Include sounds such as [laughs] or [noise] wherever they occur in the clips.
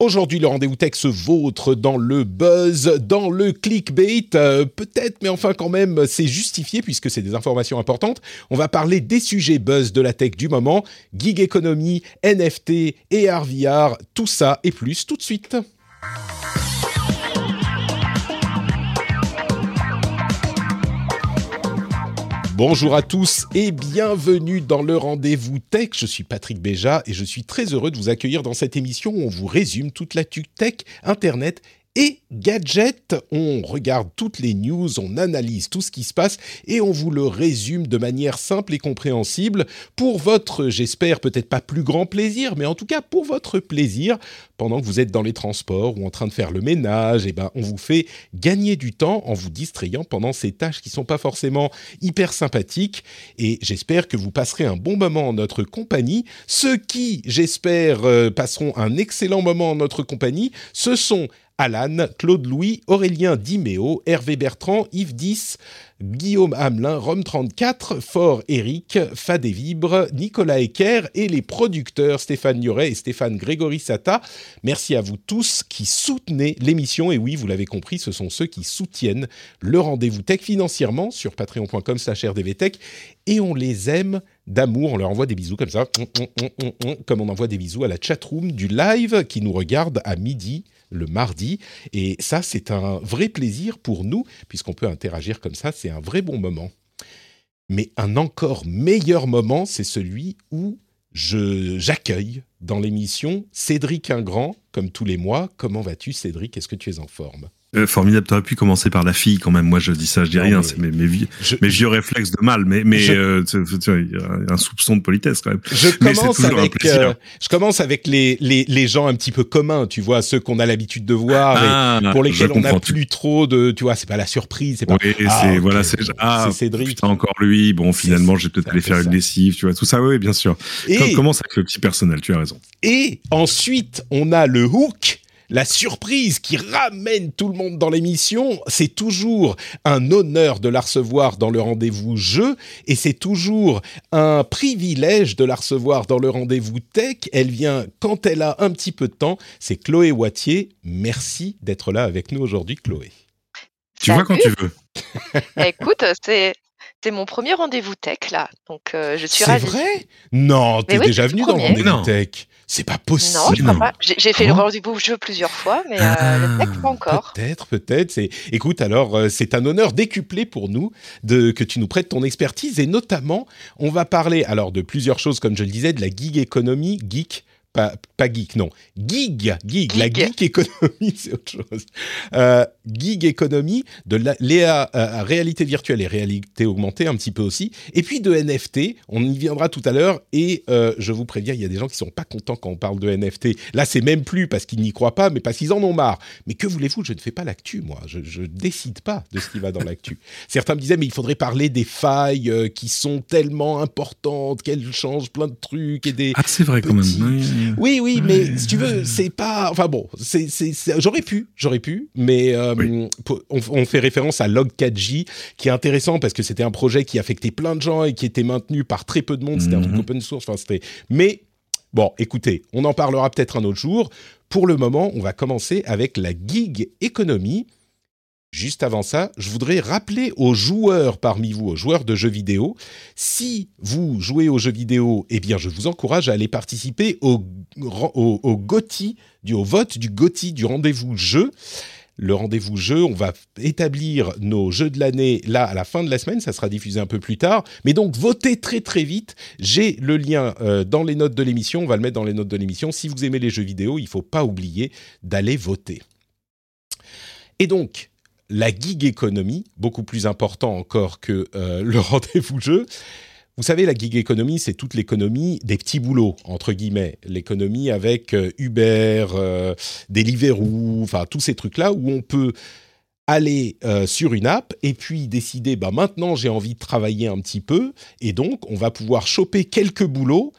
Aujourd'hui, le rendez-vous tech se vautre dans le buzz, dans le clickbait, euh, peut-être, mais enfin quand même, c'est justifié puisque c'est des informations importantes. On va parler des sujets buzz de la tech du moment, gig economy, NFT et RVR, tout ça et plus tout de suite. Bonjour à tous et bienvenue dans le rendez-vous tech. Je suis Patrick Béja et je suis très heureux de vous accueillir dans cette émission où on vous résume toute la tech, internet et gadgets. On regarde toutes les news, on analyse tout ce qui se passe et on vous le résume de manière simple et compréhensible pour votre, j'espère, peut-être pas plus grand plaisir, mais en tout cas pour votre plaisir pendant que vous êtes dans les transports ou en train de faire le ménage. Et eh ben, on vous fait gagner du temps en vous distrayant pendant ces tâches qui sont pas forcément hyper sympathiques. Et j'espère que vous passerez un bon moment en notre compagnie. Ceux qui, j'espère, euh, passeront un excellent moment en notre compagnie, ce sont Alan, Claude Louis, Aurélien Diméo, Hervé Bertrand, Yves Dix, Guillaume Hamelin, Rome 34, Fort Eric, Fadé Vibre, Nicolas Ecker et les producteurs Stéphane Nuret et Stéphane Grégory Sata. Merci à vous tous qui soutenez l'émission. Et oui, vous l'avez compris, ce sont ceux qui soutiennent le rendez-vous tech financièrement sur patreon.com slash rdvtech. Et on les aime d'amour. On leur envoie des bisous comme ça, comme on envoie des bisous à la chatroom du live qui nous regarde à midi le mardi. Et ça, c'est un vrai plaisir pour nous, puisqu'on peut interagir comme ça, c'est un vrai bon moment. Mais un encore meilleur moment, c'est celui où j'accueille dans l'émission Cédric Ingrand, comme tous les mois. Comment vas-tu, Cédric? Est-ce que tu es en forme? Euh, formidable, t'aurais pu commencer par la fille quand même. Moi, je dis ça, je dis rien. C'est mes, mes, vieux réflexes de mal, mais mais euh, un soupçon de politesse quand même. Je commence avec euh, je commence avec les, les les gens un petit peu communs, tu vois, ceux qu'on a l'habitude de voir et ah, pour lesquels on n'a plus trop de, tu vois, c'est pas la surprise, c'est pas. Oui, ah, c'est voilà, c'est ah, Cédric. Putain, encore lui. Bon, finalement, j'ai peut-être aller faire une lessive, tu vois, tout ça. Oui, bien sûr. Et, commence avec le petit personnel. Tu as raison. Et ensuite, on a le hook la surprise qui ramène tout le monde dans l'émission. C'est toujours un honneur de la recevoir dans le rendez-vous jeu et c'est toujours un privilège de la recevoir dans le rendez-vous tech. Elle vient quand elle a un petit peu de temps. C'est Chloé Wattier. Merci d'être là avec nous aujourd'hui, Chloé. Tu vois quand tu veux. Écoute, c'est c'est mon premier rendez-vous tech là, donc euh, je suis ravie. C'est vrai? Non, t'es déjà venu dans le rendez-vous tech. C'est pas possible. Non, je crois pas. J'ai fait le rendez-vous jeu plusieurs fois, mais euh, le tech pas encore. Peut-être, peut-être. Écoute, alors euh, c'est un honneur décuplé pour nous de que tu nous prêtes ton expertise et notamment on va parler alors de plusieurs choses comme je le disais de la gig économie, geek pas, geek, non. Gig, gig, la geek économie, [laughs] c'est autre chose. Euh, gig économie, de la, euh, réalité virtuelle et réalité augmentée un petit peu aussi. Et puis de NFT, on y viendra tout à l'heure. Et euh, je vous préviens, il y a des gens qui sont pas contents quand on parle de NFT. Là, c'est même plus parce qu'ils n'y croient pas, mais parce qu'ils en ont marre. Mais que voulez-vous, je ne fais pas l'actu, moi. Je ne décide pas de ce qui va dans l'actu. [laughs] Certains me disaient, mais il faudrait parler des failles euh, qui sont tellement importantes, qu'elles changent plein de trucs et des... Ah, c'est vrai quand même. Oui, oui, mais si tu veux, c'est pas. Enfin bon, c'est, j'aurais pu, j'aurais pu, mais euh, on, fait référence à Log4j, qui est intéressant parce que c'était un projet qui affectait plein de gens et qui était maintenu par très peu de monde. C'était un truc open source. Enfin, c'était. Mais bon, écoutez, on en parlera peut-être un autre jour. Pour le moment, on va commencer avec la gig économie. Juste avant ça, je voudrais rappeler aux joueurs parmi vous, aux joueurs de jeux vidéo, si vous jouez aux jeux vidéo, eh bien, je vous encourage à aller participer au, au, vote du GOTY, du rendez-vous jeu. Le rendez-vous jeu, on va établir nos jeux de l'année là à la fin de la semaine, ça sera diffusé un peu plus tard. Mais donc votez très très vite. J'ai le lien euh, dans les notes de l'émission, on va le mettre dans les notes de l'émission. Si vous aimez les jeux vidéo, il ne faut pas oublier d'aller voter. Et donc, la gig économie, beaucoup plus important encore que euh, le [laughs] rendez-vous jeu. vous savez, la gig economy, c'est toute l'économie des petits boulots, entre guillemets. L'économie avec euh, Uber, euh, Deliveroo, enfin tous ces trucs-là où on peut aller euh, sur une app et puis décider, bah maintenant j'ai envie de travailler un petit peu et donc on va pouvoir choper quelques boulots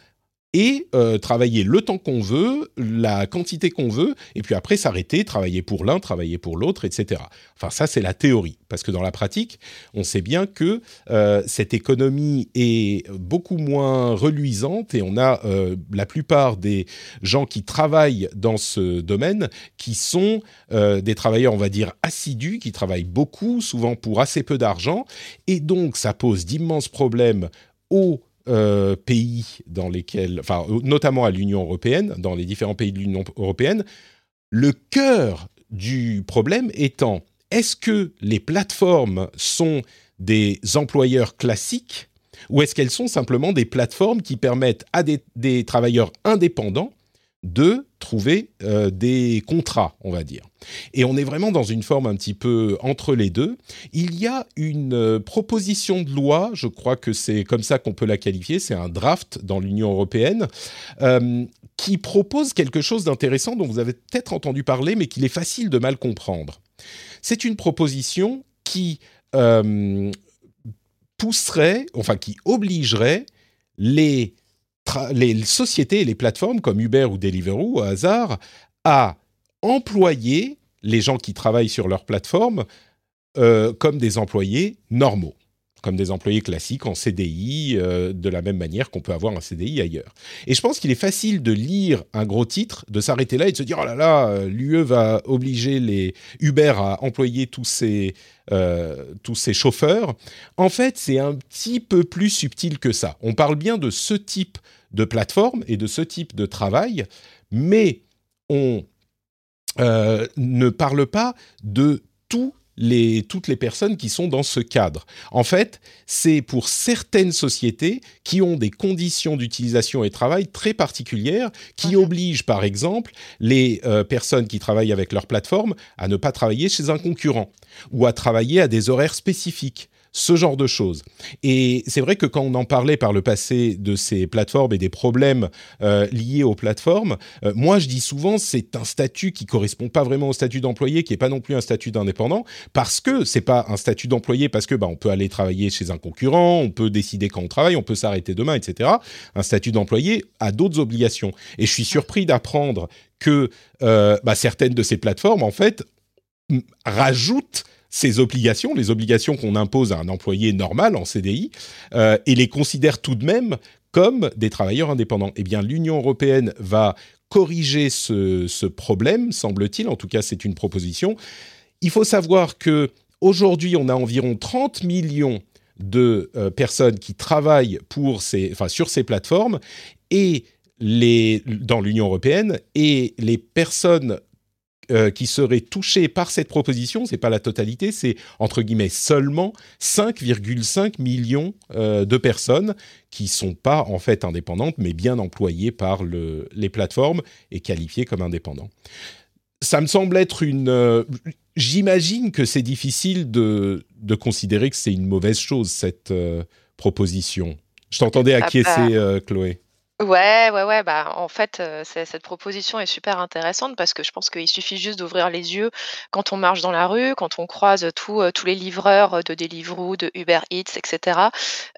et euh, travailler le temps qu'on veut, la quantité qu'on veut, et puis après s'arrêter, travailler pour l'un, travailler pour l'autre, etc. Enfin, ça, c'est la théorie, parce que dans la pratique, on sait bien que euh, cette économie est beaucoup moins reluisante, et on a euh, la plupart des gens qui travaillent dans ce domaine qui sont des travailleurs, on va dire, assidus, qui travaillent beaucoup, souvent pour assez peu d'argent, et donc ça pose d'immenses problèmes aux euh, pays dans lesquels, enfin, notamment à l'Union européenne, dans les différents pays de l'Union européenne, le cœur du problème étant est-ce que les plateformes sont des employeurs classiques ou est-ce qu'elles sont simplement des plateformes qui permettent à des travailleurs indépendants de trouver euh, des contrats, on va dire. Et on est vraiment dans une forme un petit peu entre les deux. Il y a une euh, proposition de loi, je crois que c'est comme ça qu'on peut la qualifier, c'est un draft dans l'Union européenne, euh, qui propose quelque chose d'intéressant dont vous avez peut-être entendu parler, mais qu'il est facile de mal comprendre. C'est une proposition qui pousserait, enfin qui obligerait les les sociétés et les plateformes comme Uber ou Deliveroo au hasard à employer les gens qui travaillent sur leur plateforme euh, comme des employés normaux comme des employés classiques en CDI, euh, de la même manière qu'on peut avoir un CDI ailleurs. Et je pense qu'il est facile de lire un gros titre, de s'arrêter là et de se dire oh là là, euh, l'UE va obliger les Uber à employer tous ces tous ces chauffeurs. En fait, c'est un petit peu plus subtil que ça. On parle bien de ce type de plateforme et de ce type de travail, mais on ne parle pas de tout toutes les personnes qui sont dans ce cadre. En fait, c'est pour certaines sociétés qui ont des conditions d'utilisation et de travail très particulières, qui obligent par exemple les euh, personnes qui travaillent avec leur plateforme à ne pas travailler chez un concurrent ou à travailler à des horaires spécifiques ce genre de choses. Et c'est vrai que quand on en parlait par le passé de ces plateformes et des problèmes euh, liés aux plateformes, euh, moi je dis souvent c'est un statut qui correspond pas vraiment au statut d'employé, qui est pas non plus un statut d'indépendant, parce que c'est pas un statut d'employé parce que bah on peut aller travailler chez un concurrent, on peut décider quand on travaille, on peut s'arrêter demain, etc. Un statut d'employé a d'autres obligations. Et je suis surpris d'apprendre que euh, bah, certaines de ces plateformes en fait rajoutent ces obligations, les obligations qu'on impose à un employé normal en CDI, euh, et les considère tout de même comme des travailleurs indépendants. Eh bien, l'Union européenne va corriger ce, problème, semble-t-il. En tout cas, c'est une proposition. Il faut savoir que aujourd'hui, on a environ 30 millions de euh, personnes qui travaillent pour ces, enfin, sur ces plateformes et les, dans l'Union européenne et les personnes euh, qui seraient touchés par cette proposition, c'est pas la totalité, c'est entre guillemets seulement 5,5 millions euh, de personnes qui sont pas en fait indépendantes, mais bien employées par le, les plateformes et qualifiées comme indépendants. Ça me semble être une. Euh, j'imagine que c'est difficile de, de, considérer que c'est une mauvaise chose cette proposition. Je t'entendais ah acquiescer, bah. Chloé. Ouais, ouais, ouais, bah, en fait, cette proposition est super intéressante parce que je pense qu'il suffit juste d'ouvrir les yeux quand on marche dans la rue, quand on croise tous les livreurs, de Deliveroo, de Uber Eats etc.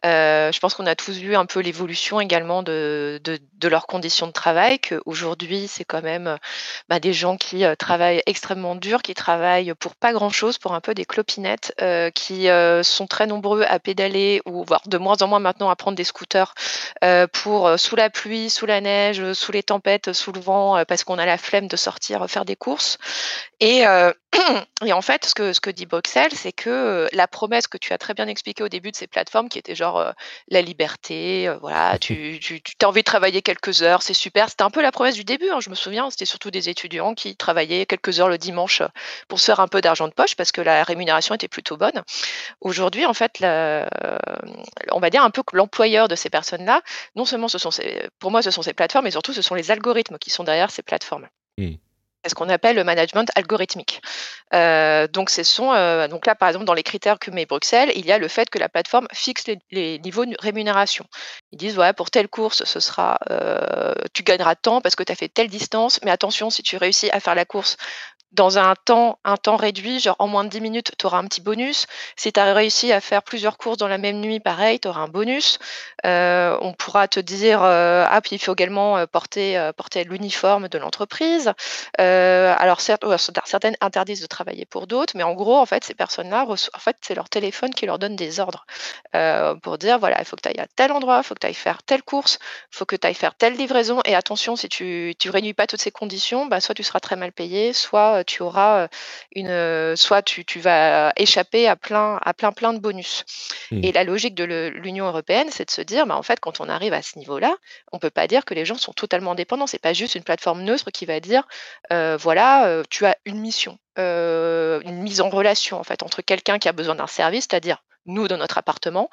je pense qu'on a tous vu un peu l'évolution également de de leurs conditions de travail, qu'aujourd'hui, c'est quand même, bah, des gens qui, travaillent extrêmement dur, qui travaillent pour pas grand chose, pour un peu des clopinettes, qui, sont très nombreux à pédaler ou voire de moins en moins maintenant à prendre des scooters, pour, sous la pluie, sous la neige, sous les tempêtes, sous le vent, euh, parce qu'on a la flemme de sortir faire des courses. Et, euh, [clears throat] et en fait, ce que, ce que dit Boxel, c'est que euh, la promesse que tu as très bien expliquée au début de ces plateformes, qui était genre la liberté, voilà, tu, tu, tu as envie de travailler quelques heures, c'est super. C'était un peu la promesse du début. Hein, je me souviens, c'était surtout des étudiants qui travaillaient quelques heures le dimanche pour se faire un peu d'argent de poche parce que la rémunération était plutôt bonne. Aujourd'hui, en fait, on va dire un peu que l'employeur de ces personnes-là, non seulement ce sont ces, pour moi, ce sont ces plateformes, mais surtout ce sont les algorithmes qui sont derrière ces plateformes. Mmh. c'est ce qu'on appelle le management algorithmique. Euh, donc, ce sont, euh, donc là, par exemple, dans les critères que met Bruxelles, il y a le fait que la plateforme fixe les, niveaux de rémunération. Ils disent, ouais, pour telle course, ce sera, euh, tu gagneras tant parce que tu as fait telle distance, mais attention, si tu réussis à faire la course dans un temps, un temps réduit, genre en moins de 10 minutes, tu auras un petit bonus. Si tu as réussi à faire plusieurs courses dans la même nuit, pareil, tu auras un bonus. Euh, on pourra te dire, euh, ah, puis il faut également euh, porter, porter l'uniforme de l'entreprise. alors, certaines interdisent de travailler pour d'autres, mais en gros, en fait, ces personnes-là, en fait, c'est leur téléphone qui leur donne des ordres pour dire, voilà, il faut que tu ailles à tel endroit, il faut que tu ailles faire telle course, il faut que tu ailles faire telle livraison. Et attention, si tu ne réunis pas toutes ces conditions, bah, soit tu seras très mal payé, soit tu auras une, soit tu, vas échapper à plein, à plein, plein de bonus. Mmh. Et la logique de l'Union européenne, c'est de se dire, bah, en fait, quand on arrive à ce niveau-là, on peut pas dire que les gens sont totalement dépendants. C'est pas juste une plateforme neutre qui va dire, voilà, tu as une mission, une mise en relation en fait entre quelqu'un qui a besoin d'un service, c'est-à-dire nous dans notre appartement,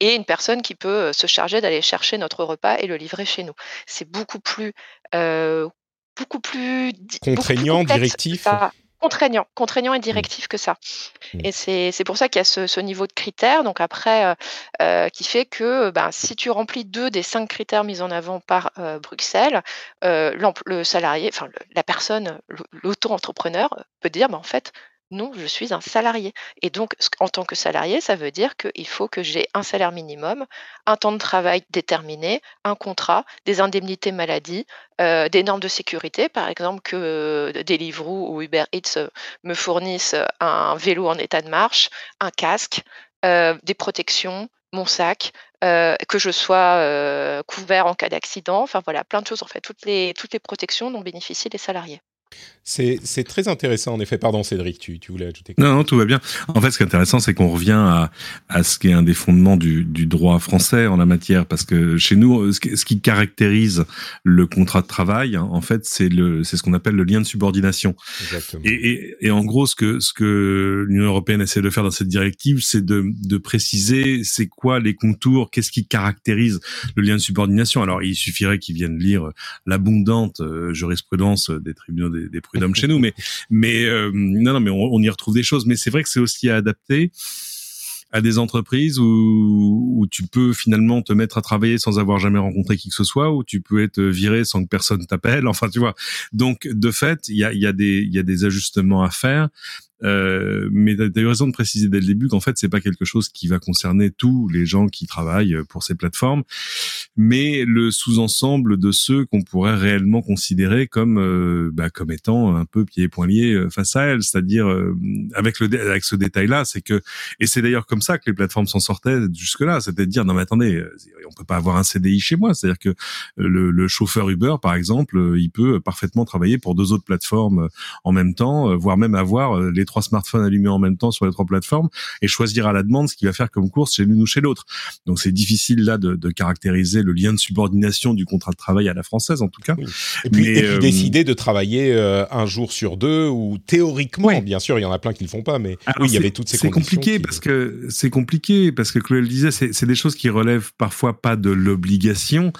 et une personne qui peut se charger d'aller chercher notre repas et le livrer chez nous. C'est beaucoup plus beaucoup plus contraignant, directif. Contraignant, contraignant et mmh. directif que ça. Mmh. Et c'est pour ça qu'il y a ce, niveau de critères. Donc après, euh, euh, qui fait que ben, si tu remplis deux des cinq critères mis en avant par euh, Bruxelles, le salarié, enfin la personne, l'auto-entrepreneur peut dire, ben, en fait, non, je suis un salarié. Et donc, en tant que salarié, ça veut dire qu'il faut que j'ai un salaire minimum, un temps de travail déterminé, un contrat, des indemnités maladie, euh, des normes de sécurité, par exemple que euh, Deliveroo ou Uber Eats euh, me fournissent un vélo en état de marche, un casque, des protections, mon sac, que je sois couvert en cas d'accident, enfin voilà, plein de choses en fait, toutes les, toutes les protections dont bénéficient les salariés. C'est très intéressant, en effet. Pardon, Cédric, tu, tu voulais ajouter Non, non, tout va bien. En fait, ce qui est intéressant, c'est qu'on revient à, à ce qui est un des fondements du, du, droit français en la matière, parce que chez nous, ce qui, ce qui caractérise le contrat de travail, en fait, c'est ce qu'on appelle le lien de subordination. Exactement. Et, et, et, en gros, ce que ce que l'Union européenne essaie de faire dans cette directive, c'est de, de préciser c'est quoi les contours, qu'est-ce qui caractérise le lien de subordination. Alors, il suffirait qu'ils viennent lire l'abondante euh, jurisprudence des tribunaux des des, prud'hommes chez nous, mais mais euh, non non mais on, y retrouve des choses. Mais c'est vrai que c'est aussi adapté à des entreprises où, où tu peux finalement te mettre à travailler sans avoir jamais rencontré qui que ce soit, où tu peux être viré sans que personne t'appelle. Enfin, tu vois. Donc, de fait, il y a, y, a des, y a des ajustements à faire. Euh, mais tu as eu raison de préciser dès le début qu'en fait, c'est pas quelque chose qui va concerner tous les gens qui travaillent pour ces plateformes, mais le sous-ensemble de ceux qu'on pourrait réellement considérer comme euh, bah, comme étant un peu pieds et poings liés euh, face à elles. C'est-à-dire euh, avec le avec ce détail-là, c'est que et c'est d'ailleurs comme ça que les plateformes s'en sortaient jusque-là, c'était de dire non mais attendez, on peut pas avoir un CDI chez moi. C'est-à-dire que le, le, chauffeur Uber, par exemple, il peut parfaitement travailler pour deux autres plateformes en même temps, voire même avoir les trois smartphones allumés en même temps sur les trois plateformes et choisir à la demande ce qu'il va faire comme course chez l'une ou chez l'autre. Donc c'est difficile là de, de, caractériser le lien de subordination du contrat de travail à la française en tout cas. Et puis, et puis euh, décider de travailler euh, un jour sur deux ou théoriquement, bien sûr, il y en a plein qui le font pas, mais oui, il y avait toutes ces conditions. C'est compliqué parce que c'est compliqué parce que Chloé le disait, c'est des choses qui relèvent parfois pas de l'obligation,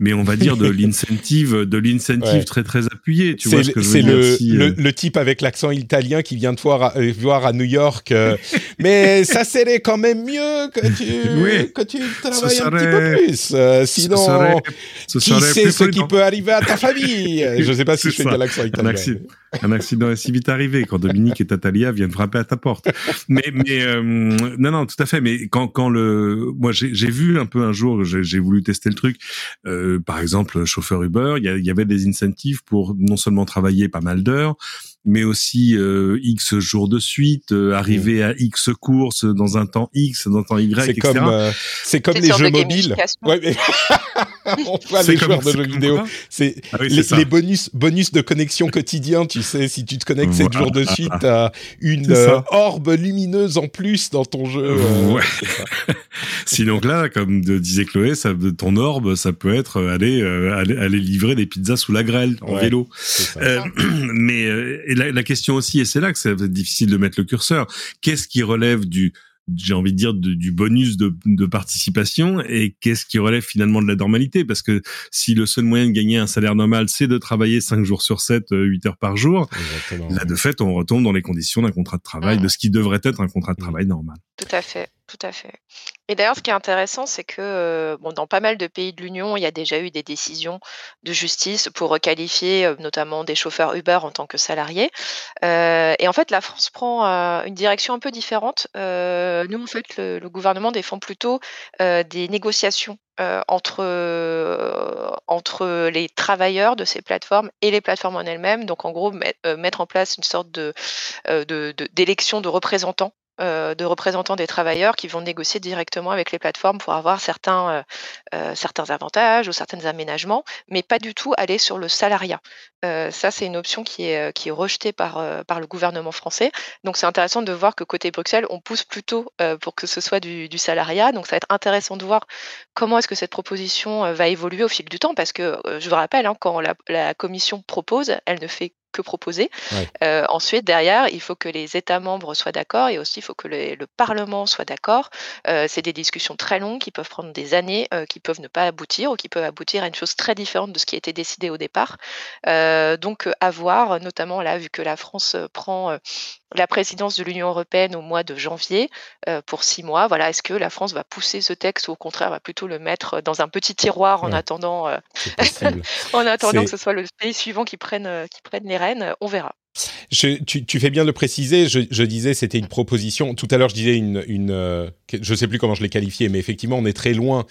mais on va dire de [laughs] l'incentive, de l'incentive très très appuyé. Tu vois ce que je veux dire C'est le, le, type avec l'accent italien qui vient de voir euh, voir à New York. Euh, [laughs] mais ça serait quand même mieux que tu, que tu travailles un petit peu plus. Euh, sinon, qui sait ce qui peut arriver à ta famille? Je ne sais pas [laughs] si je fais de l'accent italien. Un accident, est si vite arrivé quand Dominique et Tatalia viennent frapper à ta porte. Mais, mais non, non, tout à fait. Mais quand, quand le, moi, j'ai vu un peu un jour, j'ai voulu tester le truc. par exemple, chauffeur Uber, il y, y, avait des incentives pour non seulement travailler pas mal d'heures, mais aussi euh, X jours de suite, euh, arriver à X courses dans un temps X, dans un temps Y, c'est Comme, euh, c'est comme les jeux mobiles. Ouais, mais... [laughs] on voit les joueurs de jeux vidéo. C'est ah les, bonus, bonus de connexion quotidien. Tu sais, si tu te connectes 7 jours de suite, t'as une orbe lumineuse en plus dans ton jeu. ouais. [laughs] Sinon là, comme disait Chloé, ça, ton orbe, ça peut être aller, aller, aller livrer des pizzas sous la grêle en vélo. [clears throat] mais et la, question aussi, et c'est là que c'est difficile de mettre le curseur, qu'est-ce qui relève du j'ai envie de dire, du bonus de, de participation et qu'est-ce qui relève finalement de la normalité? Parce que si le seul moyen de gagner un salaire normal, c'est de travailler 5 jours sur 7, 8 heures par jour, là, de fait, on retombe dans les conditions d'un contrat de travail, mmh. de ce qui devrait être un contrat de mmh. travail normal. Tout à fait. Tout à fait. Et d'ailleurs, ce qui est intéressant, c'est que euh, dans pas mal de pays de l'Union, il y a déjà eu des décisions de justice pour requalifier euh, notamment des chauffeurs Uber en tant que salariés. Euh, et en fait, la France prend une direction un peu différente. nous, en fait, le, gouvernement défend plutôt des négociations entre, entre les travailleurs de ces plateformes et les plateformes en elles-mêmes. Donc, en gros, mettre en place une sorte de, d'élection de représentants de représentants des travailleurs qui vont négocier directement avec les plateformes pour avoir certains, euh, euh, certains avantages ou certains aménagements, mais pas du tout aller sur le salariat. ça, c'est une option qui est, qui est rejetée par, par le gouvernement français. Donc, c'est intéressant de voir que côté Bruxelles, on pousse plutôt pour que ce soit du, salariat. Donc, ça va être intéressant de voir comment est-ce que cette proposition va évoluer au fil du temps, parce que je vous rappelle, hein, quand la, la commission propose, elle ne fait que proposer. Euh, ensuite, derrière, il faut que les États membres soient d'accord et aussi il faut que le, Parlement soit d'accord. Euh, c'est des discussions très longues qui peuvent prendre des années, euh, qui peuvent ne pas aboutir ou qui peuvent aboutir à une chose très différente de ce qui a été décidé au départ. donc, à voir, notamment là, vu que la France prend la présidence de l'Union européenne au mois de janvier pour six mois. Voilà, est-ce que la France va pousser ce texte ou au contraire va plutôt le mettre dans un petit tiroir en attendant, [laughs] en attendant que ce soit le pays suivant qui prenne, qui prenne les rênes On verra. tu, fais bien de le préciser. Je, disais, c'était une proposition. Tout à l'heure, je disais une, une je sais plus comment je l'ai qualifié, mais effectivement, on est très loin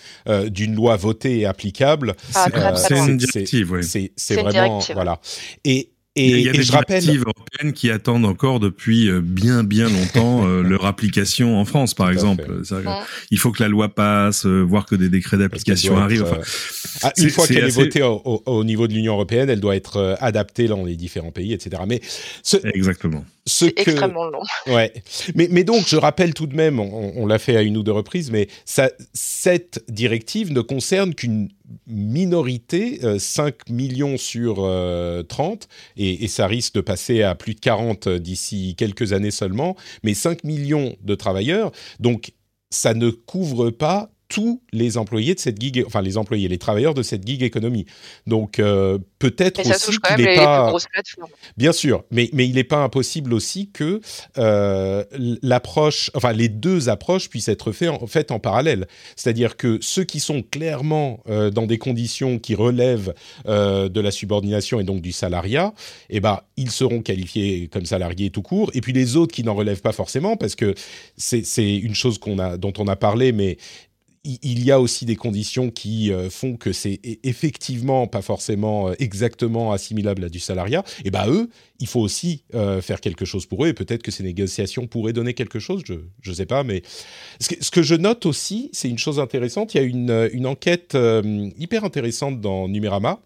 d'une loi votée et applicable. Ah, c'est une directive, oui. C'est vraiment voilà. Et il y a des directives européennes qui attendent encore depuis euh, bien bien longtemps euh, [laughs] leur application en France, par exemple. il faut que la loi passe, euh, voir que des décrets d'application arrivent. Ah, une fois qu'elle est votée au, niveau de l'Union européenne, elle doit être adaptée dans les différents pays, etc. Mais exactement. C'est extrêmement long. [laughs] Ouais. Mais, mais donc, je rappelle tout de même, on, l'a fait à une ou deux reprises, mais ça, cette directive ne concerne qu'une minorité, 5 euh, millions sur 30, euh, et, et, ça risque de passer à plus de 40 d'ici quelques années seulement, mais 5 millions de travailleurs. Donc, ça ne couvre pas tous les employés de cette gig, enfin les employés, les travailleurs de cette gig économie. Donc euh, peut-être aussi qu'il n'est pas, bien sûr, mais mais il n'est pas impossible aussi que euh, l'approche, enfin les deux approches puissent être faites en, fait en parallèle. C'est-à-dire que ceux qui sont clairement euh, dans des conditions qui relèvent de la subordination et donc du salariat, eh ben ils seront qualifiés comme salariés tout court. Et puis les autres qui n'en relèvent pas forcément, parce que c'est une chose qu'on a, dont on a parlé, mais il y a aussi des conditions qui euh, font que c'est effectivement pas forcément euh, exactement assimilable à du salariat, et ben eux, il faut aussi euh, faire quelque chose pour eux, et peut-être que ces négociations pourraient donner quelque chose, je ne sais pas, mais ce que, je note aussi, c'est une chose intéressante, il y a une, une enquête hyper intéressante dans Numérama,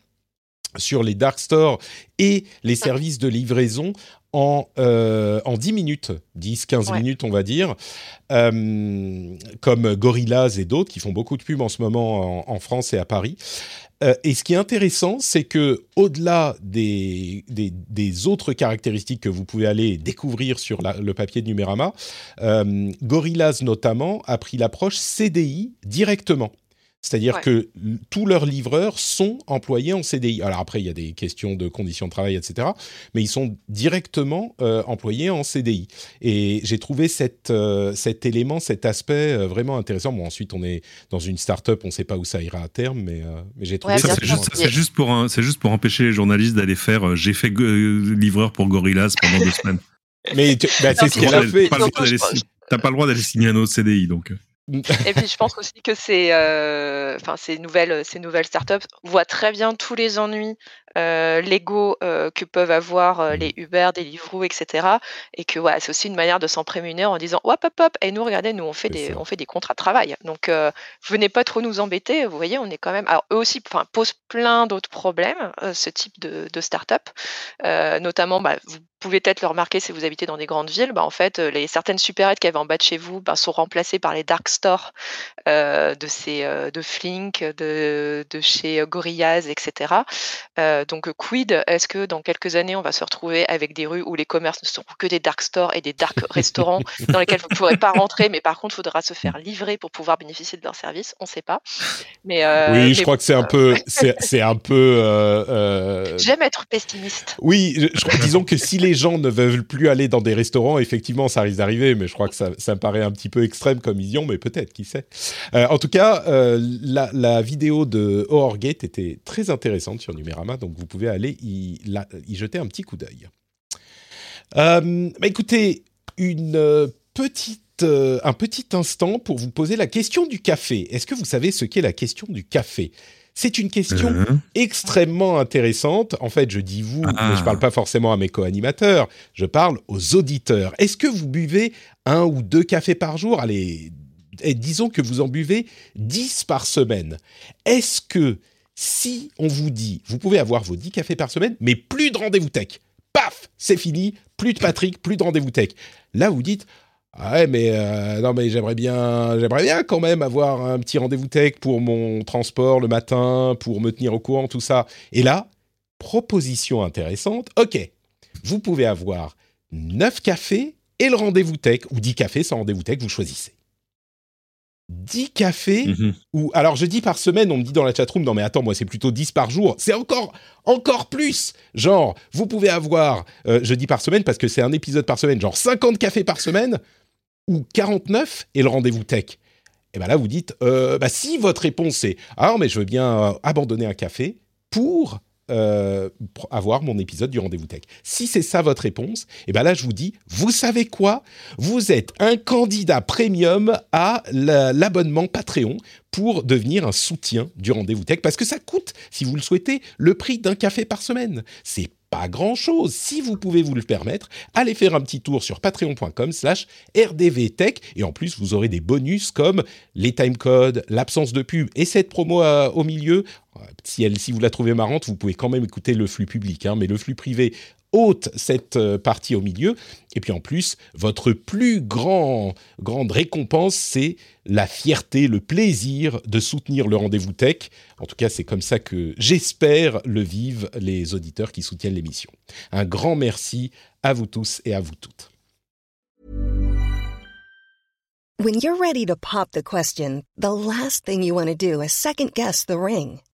sur les dark stores et les services de livraison en, euh, en 10 minutes, 10-15 minutes on va dire, euh, comme Gorillaz et d'autres qui font beaucoup de pubs en ce moment en, France et à Paris. Euh, et ce qui est intéressant, c'est que au-delà des, des, autres caractéristiques que vous pouvez aller découvrir sur le papier de Numérama, Gorillaz notamment a pris l'approche CDI directement. C'est-à-dire que tous leurs livreurs sont employés en CDI. Alors après, il y a des questions de conditions de travail, etc. Mais ils sont directement euh, employés en CDI. Et j'ai trouvé cette, euh, cet élément, cet aspect euh, vraiment intéressant. Bon, ensuite, on est dans une start-up, on ne sait pas où ça ira à terme, mais, mais j'ai trouvé ça. C'est juste, pour c'est juste pour empêcher les journalistes d'aller faire j'ai fait livreur pour Gorillaz pendant deux [laughs] semaines. Mais bah, c'est ce qu'elle a fait. T'as pas le droit d'aller signer un autre CDI, donc. Et puis je pense aussi que ces, euh, ces nouvelles, ces nouvelles startups voient très bien tous les ennuis euh, légaux euh, que peuvent avoir euh, les Uber, Deliveroo, etc. Et que ouais, c'est aussi une manière de s'en prémunir en disant hop hop hop, et nous regardez, nous on fait des, on fait des contrats de travail. Donc venez pas trop nous embêter. Vous voyez, on est quand même. Alors eux aussi, enfin posent plein d'autres problèmes, ce type de, de start-up, notamment bah, vous pouvez peut-être le remarquer si vous habitez dans des grandes villes, bah, en fait, les certaines supérettes qui avaient en bas de chez vous bah, sont remplacées par les dark stores de ces de Flink, de, de chez Gorillaz, etc. donc quid Est-ce que dans quelques années, on va se retrouver avec des rues où les commerces ne seront que des dark stores et des dark restaurants dans lesquels vous ne pourrez pas rentrer, mais par contre, il faudra se faire livrer pour pouvoir bénéficier de leurs services? On ne sait pas. Mais oui, je crois que c'est un peu, c'est un peu. J'aime être pessimiste. Oui, je, disons que si les gens ne veulent plus aller dans des restaurants, effectivement, ça risque d'arriver, mais je crois que ça, ça me paraît un petit peu extrême comme vision, mais peut-être, qui sait. en tout cas, la, la vidéo de Horgate était très intéressante sur Numérama, donc vous pouvez aller y, y jeter un petit coup d'œil. Euh, bah écoutez, une euh, petite, euh, un petit instant pour vous poser la question du café. Est-ce que vous savez ce qu'est la question du café? C'est une question uh-huh. extrêmement intéressante. En fait, je dis vous, mais je ne parle ah. pas forcément à mes co-animateurs, je parle aux auditeurs. Est-ce que vous buvez un ou deux cafés par jour? Allez, eh, disons que vous en buvez 10 par semaine. Est-ce que si on vous dit, vous pouvez avoir vos 10 cafés par semaine, mais plus de rendez-vous tech, paf, c'est fini, plus de Patrick, plus de rendez-vous tech. Là, vous dites, ah ouais, mais euh, non, mais j'aimerais bien, j'aimerais bien quand même avoir un petit rendez-vous tech pour mon transport le matin, pour me tenir au courant, tout ça. Et là, proposition intéressante. Ok, vous pouvez avoir 9 cafés et le rendez-vous tech, ou 10 cafés sans rendez-vous tech, vous choisissez. 10 cafés mhm. ou alors je dis par semaine on me dit dans la chatroom non mais attends moi c'est plutôt 10 par jour. C'est encore encore plus. Genre vous pouvez avoir euh, je dis par semaine parce que c'est un épisode par semaine genre 50 cafés par semaine ou 49 et le rendez-vous tech. Et ben là vous dites euh, bah si votre réponse est ah mais je veux bien euh, abandonner un café pour euh, avoir mon épisode du rendez-vous tech. Si c'est ça votre réponse, et eh ben là je vous dis, vous savez quoi? Vous êtes un candidat premium à l'abonnement Patreon pour devenir un soutien du rendez-vous tech parce que ça coûte, si vous le souhaitez, le prix d'un café par semaine. C'est pas grand-chose. Si vous pouvez vous le permettre, allez faire un petit tour sur patreon.com slash rdvtech et en plus vous aurez des bonus comme les timecodes, l'absence de pub et cette promo euh, au milieu. Si, elle, si vous la trouvez marrante, vous pouvez quand même écouter le flux public, hein, mais le flux privé ôte cette euh, partie au milieu. Et puis en plus, votre plus grand, grande récompense, c'est la fierté, le plaisir de soutenir le rendez-vous tech. En tout cas, c'est comme ça que j'espère le vivent les auditeurs qui soutiennent l'émission. Un grand merci à vous tous et à vous toutes. When you're ready to pop the question, the last thing you want to do is second guess the ring.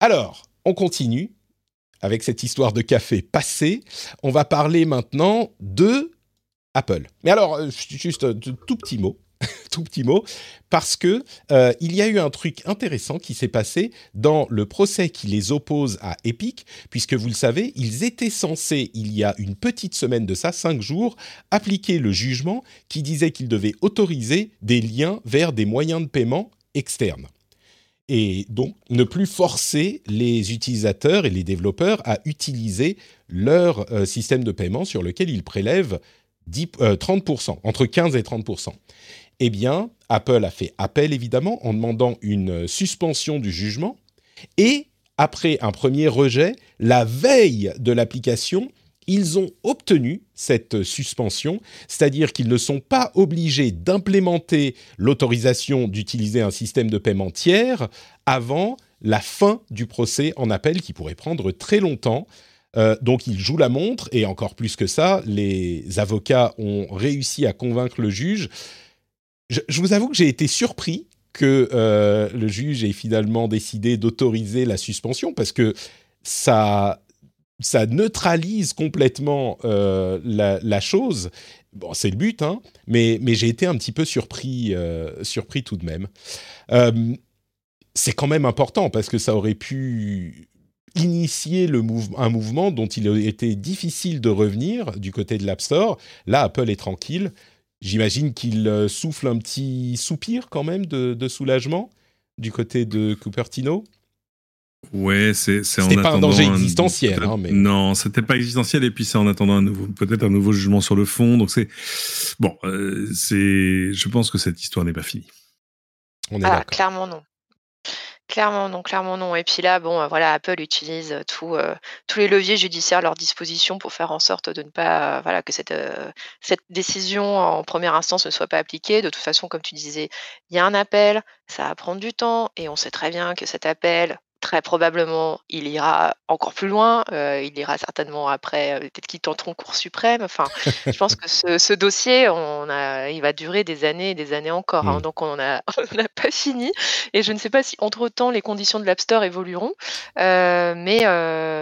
Alors, on continue avec cette histoire de café passé. On va parler maintenant de Apple. Mais alors, euh, juste un tout petit mot. [laughs] tout petit mot, parce que euh, il y a eu un truc intéressant qui s'est passé dans le procès qui les oppose à Epic, puisque vous le savez, ils étaient censés, il y a une petite semaine de ça, cinq jours, appliquer le jugement qui disait qu'ils devaient autoriser des liens vers des moyens de paiement externes et donc ne plus forcer les utilisateurs et les développeurs à utiliser leur euh, système de paiement sur lequel ils prélèvent 30%, euh, entre 15 et 30%. Eh bien, Apple a fait appel évidemment en demandant une suspension du jugement et après un premier rejet, la veille de l'application, ils ont obtenu cette suspension, c'est-à-dire qu'ils ne sont pas obligés d'implémenter l'autorisation d'utiliser un système de paiement tiers avant la fin du procès en appel qui pourrait prendre très longtemps. Euh, donc ils jouent la montre et encore plus que ça, les avocats ont réussi à convaincre le juge. Je, vous avoue que j'ai été surpris que euh, le juge ait finalement décidé d'autoriser la suspension parce que ça ça neutralise complètement euh, la, chose. Bon, c'est le but, hein, mais, j'ai été un petit peu surpris, euh, surpris tout de même. Euh, c'est quand même important parce que ça aurait pu initier un mouvement dont il était difficile de revenir du côté de l'App Store. Là, Apple est tranquille. J'imagine qu'il souffle un petit soupir quand même de, de soulagement du côté de Cupertino. Ouais, c'est c'est en pas un danger existentiel, hein, mais non, c'était pas existentiel et puis c'est en attendant un nouveau peut-être un nouveau jugement sur le fond. Donc c'est bon, euh, c'est je pense que cette histoire n'est pas finie. On est ah, clairement non. Clairement non, clairement non. Et puis là, bon, euh, voilà, Apple utilise euh, tous les leviers judiciaires à leur disposition pour faire en sorte de ne pas, voilà, que cette, cette décision en première instance ne soit pas appliquée. De toute façon, comme tu disais, il y a un appel, ça va prendre du temps, et on sait très bien que cet appel, très probablement, il ira encore plus loin. Euh, il ira certainement après, euh, peut-être qu'ils tenteront Cour suprême. Enfin, je pense que ce, dossier, on a, il va durer des années et des années encore. Hein. Mmh. donc, [laughs] on n'a pas fini. Et je ne sais pas si, entre-temps, les conditions de l'App Store évolueront. Euh, mais,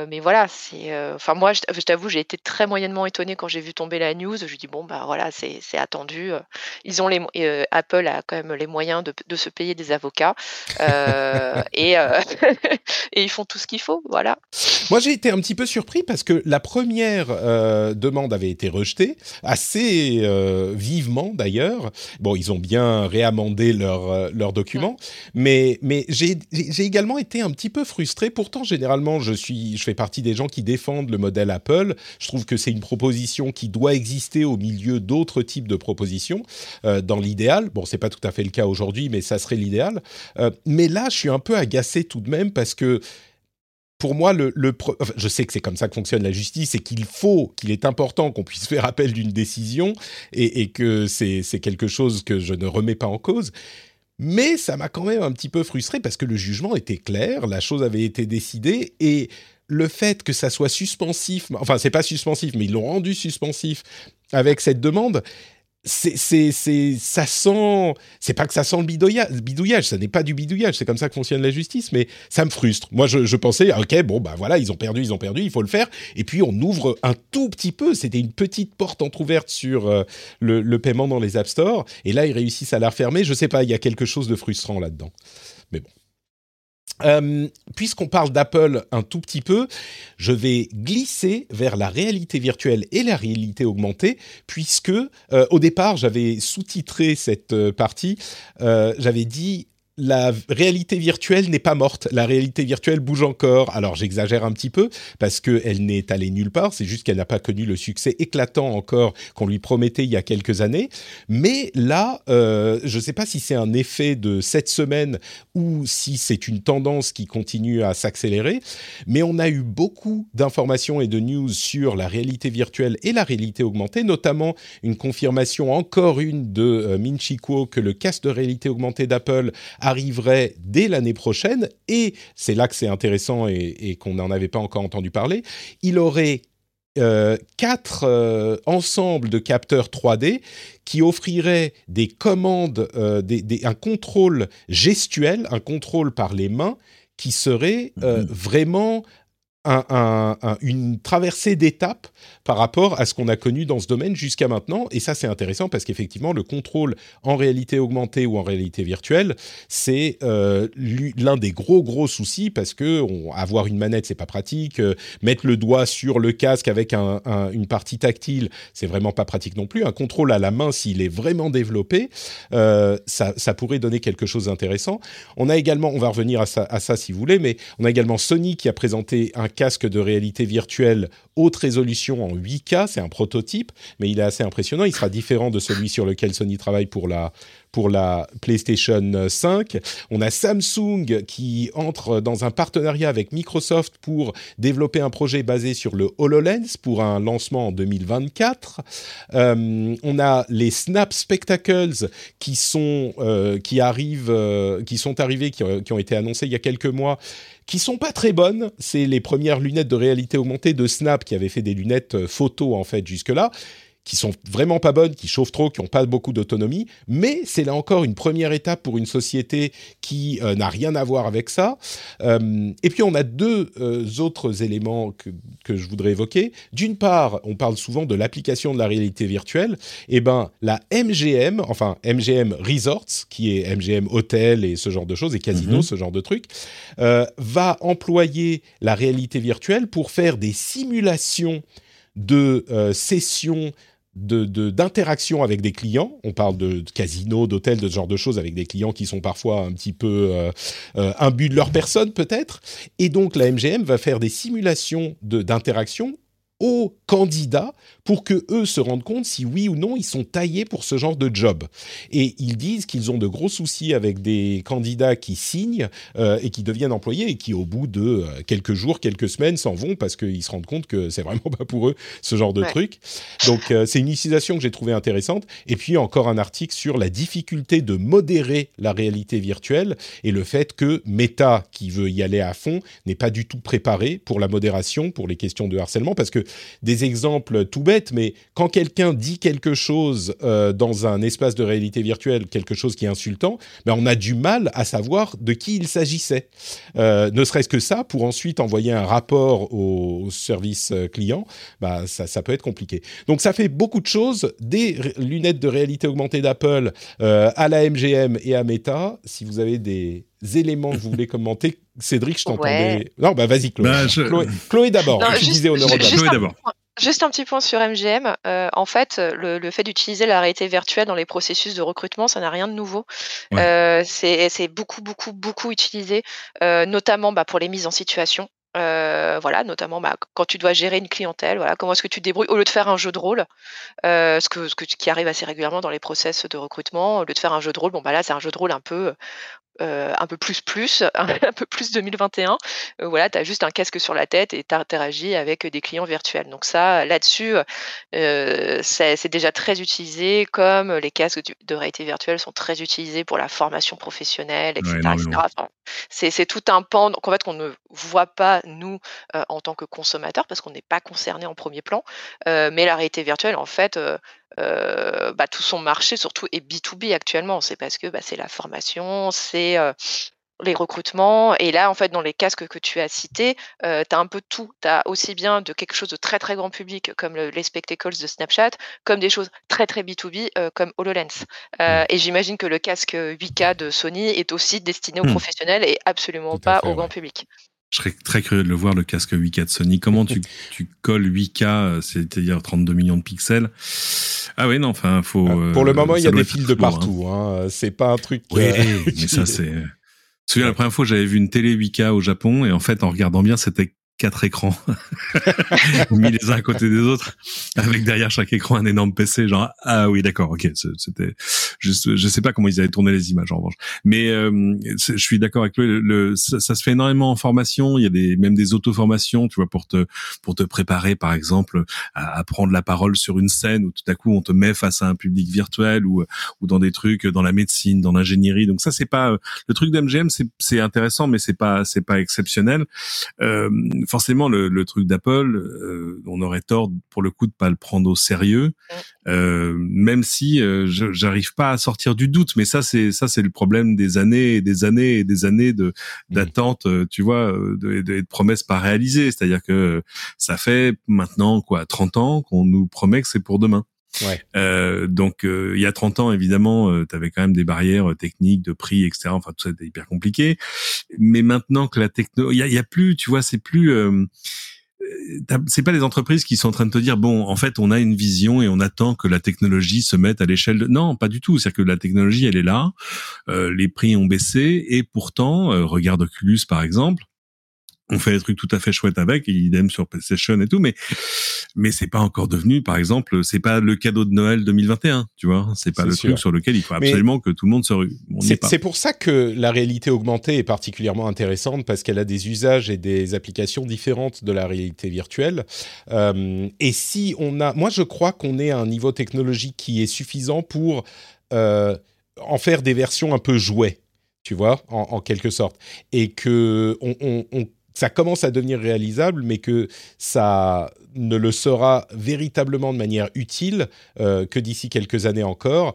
mais voilà, c'est. Enfin, moi, je, t'avoue, j'ai été très moyennement étonnée quand j'ai vu tomber la news. Je dis, bon, bah voilà, c'est attendu. Ils ont les, Apple a quand même les moyens de, de se payer des avocats. et. [laughs] [laughs] et ils font tout ce qu'il faut, voilà. Moi, j'ai été un petit peu surpris parce que la première euh, demande avait été rejetée, assez euh, vivement d'ailleurs. Bon, ils ont bien réamendé leur, euh, leur document, mais, mais j'ai également été un petit peu frustré. Pourtant, généralement, je, suis, je fais partie des gens qui défendent le modèle Apple. Je trouve que c'est une proposition qui doit exister au milieu d'autres types de propositions, dans l'idéal. Bon, c'est pas tout à fait le cas aujourd'hui, mais ça serait l'idéal. mais là, je suis un peu agacé tout de même parce que pour moi, le, je sais que c'est comme ça que fonctionne la justice et qu'il faut, qu'il est important qu'on puisse faire appel d'une décision et, que c'est quelque chose que je ne remets pas en cause. Mais ça m'a quand même un petit peu frustré parce que le jugement était clair, la chose avait été décidée et le fait que ça soit suspensif, enfin c'est pas suspensif, mais ils l'ont rendu suspensif avec cette demande, c'est, c'est, ça sent, c'est pas que ça sent le bidouillage, bidouillage ça n'est pas du bidouillage, c'est comme ça que fonctionne la justice, mais ça me frustre. Moi, je, je, pensais, ok, bon, bah voilà, ils ont perdu, ils ont perdu, il faut le faire, et puis on ouvre un tout petit peu, c'était une petite porte entrouverte sur euh, le, le, paiement dans les App Store, et là, ils réussissent à la refermer, je sais pas, il y a quelque chose de frustrant là-dedans. Mais bon. Euh, puisqu'on parle d'Apple un tout petit peu, je vais glisser vers la réalité virtuelle et la réalité augmentée, puisque euh, au départ j'avais sous-titré cette euh, partie, j'avais dit la réalité virtuelle n'est pas morte. La réalité virtuelle bouge encore. Alors j'exagère un petit peu parce qu'elle n'est allée nulle part. C'est juste qu'elle n'a pas connu le succès éclatant encore qu'on lui promettait il y a quelques années. Mais là, euh, je ne sais pas si c'est un effet de cette semaine ou si c'est une tendance qui continue à s'accélérer. Mais on a eu beaucoup d'informations et de news sur la réalité virtuelle et la réalité augmentée, notamment une confirmation encore une de euh, Minchi Kuo que le casque de réalité augmentée d'Apple arriverait dès l'année prochaine, et c'est là que c'est intéressant et, qu'on n'en avait pas encore entendu parler, il aurait euh, quatre euh, ensembles de capteurs 3D qui offriraient des commandes, euh, un contrôle gestuel, un contrôle par les mains qui serait mhm. vraiment une traversée d'étapes par rapport à ce qu'on a connu dans ce domaine jusqu'à maintenant. Et ça, c'est intéressant parce qu'effectivement, le contrôle en réalité augmentée ou en réalité virtuelle, c'est euh, l'un des gros gros soucis parce que avoir une manette, c'est pas pratique. Euh, mettre le doigt sur le casque avec une partie tactile, c'est vraiment pas pratique non plus. Un contrôle à la main, s'il est vraiment développé, euh, ça, pourrait donner quelque chose d'intéressant. On a également, on va revenir à ça, à ça si vous voulez, mais on a également Sony qui a présenté un casque de réalité virtuelle haute résolution en 8K. C'est un prototype, mais il est assez impressionnant. Il sera différent de celui sur lequel Sony travaille pour la, pour la PlayStation 5. On a Samsung qui entre dans un partenariat avec Microsoft pour développer un projet basé sur le HoloLens pour un lancement en 2024. Euh, on a les Snap Spectacles qui sont euh, qui arrivent, euh, qui sont arrivés, qui, qui, ont été annoncés il y a quelques mois qui sont pas très bonnes. C'est les premières lunettes de réalité augmentée de Snap qui avaient fait des lunettes photo en fait jusque-là qui sont vraiment pas bonnes, qui chauffent trop, qui n'ont pas beaucoup d'autonomie. Mais c'est là encore une première étape pour une société qui euh, n'a rien à voir avec ça. Euh, et puis on a deux euh, autres éléments que, que, je voudrais évoquer. D'une part, on parle souvent de l'application de la réalité virtuelle. Eh ben la MGM, enfin MGM Resorts, qui est MGM Hôtel et ce genre de choses, et Casino, mhm. ce genre de trucs, va employer la réalité virtuelle pour faire des simulations de sessions d'interaction avec des clients. On parle de, casinos, d'hôtels, de ce genre de choses avec des clients qui sont parfois un petit peu euh, euh, imbus de leur personne peut-être. Et donc la MGM va faire des simulations d'interaction aux candidats pour que eux se rendent compte si oui ou non ils sont taillés pour ce genre de job. Et ils disent qu'ils ont de gros soucis avec des candidats qui signent euh, et qui deviennent employés et qui au bout de euh, quelques jours, quelques semaines s'en vont parce qu'ils se rendent compte que c'est vraiment [laughs] pas pour eux ce genre de truc. Donc euh, c'est une utilisation que j'ai trouvée intéressante. Et puis encore un article sur la difficulté de modérer la réalité virtuelle et le fait que Meta, qui veut y aller à fond, n'est pas du tout préparé pour la modération, pour les questions de harcèlement, parce que des exemples tout bêtes, mais quand quelqu'un dit quelque chose euh, dans un espace de réalité virtuelle, quelque chose qui est insultant, ben on a du mal à savoir de qui il s'agissait. Euh, ne serait-ce que ça, pour ensuite envoyer un rapport au, service euh, client, bah, ça, ça, peut être compliqué. Donc ça fait beaucoup de choses, des lunettes de réalité augmentée d'Apple à la MGM et à Meta. Si vous avez des éléments que vous voulez commenter. Cédric, je t'entendais. Non, bah vas-y, Chloé. Bah, Chloé, d'abord. Tu disais au Chloé d'abord. Juste un petit point sur MGM. Euh, en fait, le, fait d'utiliser la réalité virtuelle dans les processus de recrutement, ça n'a rien de nouveau. Euh, c'est beaucoup, beaucoup, beaucoup utilisé, euh, notamment bah, pour les mises en situation. voilà, notamment bah, quand tu dois gérer une clientèle, voilà, comment est-ce que tu te débrouilles au lieu de faire un jeu de rôle, ce, que, ce que, qui arrive assez régulièrement dans les process de recrutement, au lieu de faire un jeu de rôle, bon bah là c'est un jeu de rôle un peu euh, un peu plus plus, [laughs] un peu plus 2021. Euh, voilà, tu as juste un casque sur la tête et tu interagis avec des clients virtuels. Donc ça, là-dessus, euh, c'est déjà très utilisé, comme les casques de réalité virtuelle sont très utilisés pour la formation professionnelle, etc. c'est tout un pan en fait, qu'on ne voit pas, nous, en tant que consommateurs, parce qu'on n'est pas concerné en premier plan. mais la réalité virtuelle, en fait, euh, bah, tout son marché surtout est B2B actuellement. C'est parce que bah, c'est la formation, c'est euh, les recrutements. Et là, en fait, dans les casques que tu as cités, euh, tu as un peu de tout. Tu as aussi bien de quelque chose de très très grand public comme les spectacles de Snapchat, comme des choses très très B2B comme HoloLens. Mmh. et j'imagine que le casque 8K de Sony est aussi destiné aux mmh. professionnels et absolument pas au grand public. Je serais très curieux de le voir, le casque 8K de Sony. Comment tu, [laughs] tu colles 8K, euh, c'est-à-dire 32 millions de pixels? Ah oui, non, enfin, faut. Euh, pour le moment, il y a des fils de hein. partout. Hein. C'est pas un truc. Oui, [laughs] mais ça, c'est. Je souviens la première fois, j'avais vu une télé 8K au Japon et en fait, en regardant bien, c'était quatre écrans. [laughs] Mis les uns à côté des autres. Avec derrière chaque écran un énorme PC genre ah oui d'accord ok c'était juste je sais pas comment ils avaient tourné les images en revanche. Mais euh, je suis d'accord avec lui le, ça, se fait énormément en formation. Il y a des même des auto formations tu vois pour te pour te préparer par exemple à, à, prendre la parole sur une scène où tout à coup on te met face à un public virtuel ou ou dans des trucs dans la médecine dans l'ingénierie. Donc ça c'est pas le truc d'MGM c'est c'est intéressant mais c'est pas c'est pas exceptionnel. Euh, forcément le, truc d'Apple, euh, on aurait tort pour le coup de pas le prendre au sérieux, euh, même si euh, j'arrive pas à sortir du doute. Mais ça c'est ça c'est le problème des années et des années et des années de d'attente, tu vois, de, de, promesses pas réalisées. C'est-à-dire que ça fait maintenant quoi 30 ans qu'on nous promet que c'est pour demain. Ouais. Euh, donc euh, il y a 30 ans évidemment, euh, tu avais quand même des barrières techniques de prix, etc. Enfin tout ça était hyper compliqué. Mais maintenant que la techno, il y a, y a, plus, tu vois, c'est plus c'est pas les entreprises qui sont en train de te dire bon en fait on a une vision et on attend que la technologie se mette à l'échelle de non pas du tout c'est à dire que la technologie elle est là les prix ont baissé et pourtant regarde Oculus par exemple on fait des trucs tout à fait chouettes avec, idem sur PlayStation et tout, mais mais c'est pas encore devenu, par exemple, c'est pas le cadeau de Noël 2021, tu vois, c'est pas le truc sur lequel il faut absolument que tout le monde se. C'est pour ça que la réalité augmentée est particulièrement intéressante parce qu'elle a des usages et des applications différentes de la réalité virtuelle. Euh, et si on a, moi je crois qu'on est à un niveau technologique qui est suffisant pour euh, en faire des versions un peu jouets tu vois, en, quelque sorte, et que on, on, on ça commence à devenir réalisable, mais que ça ne le sera véritablement de manière utile que d'ici quelques années encore.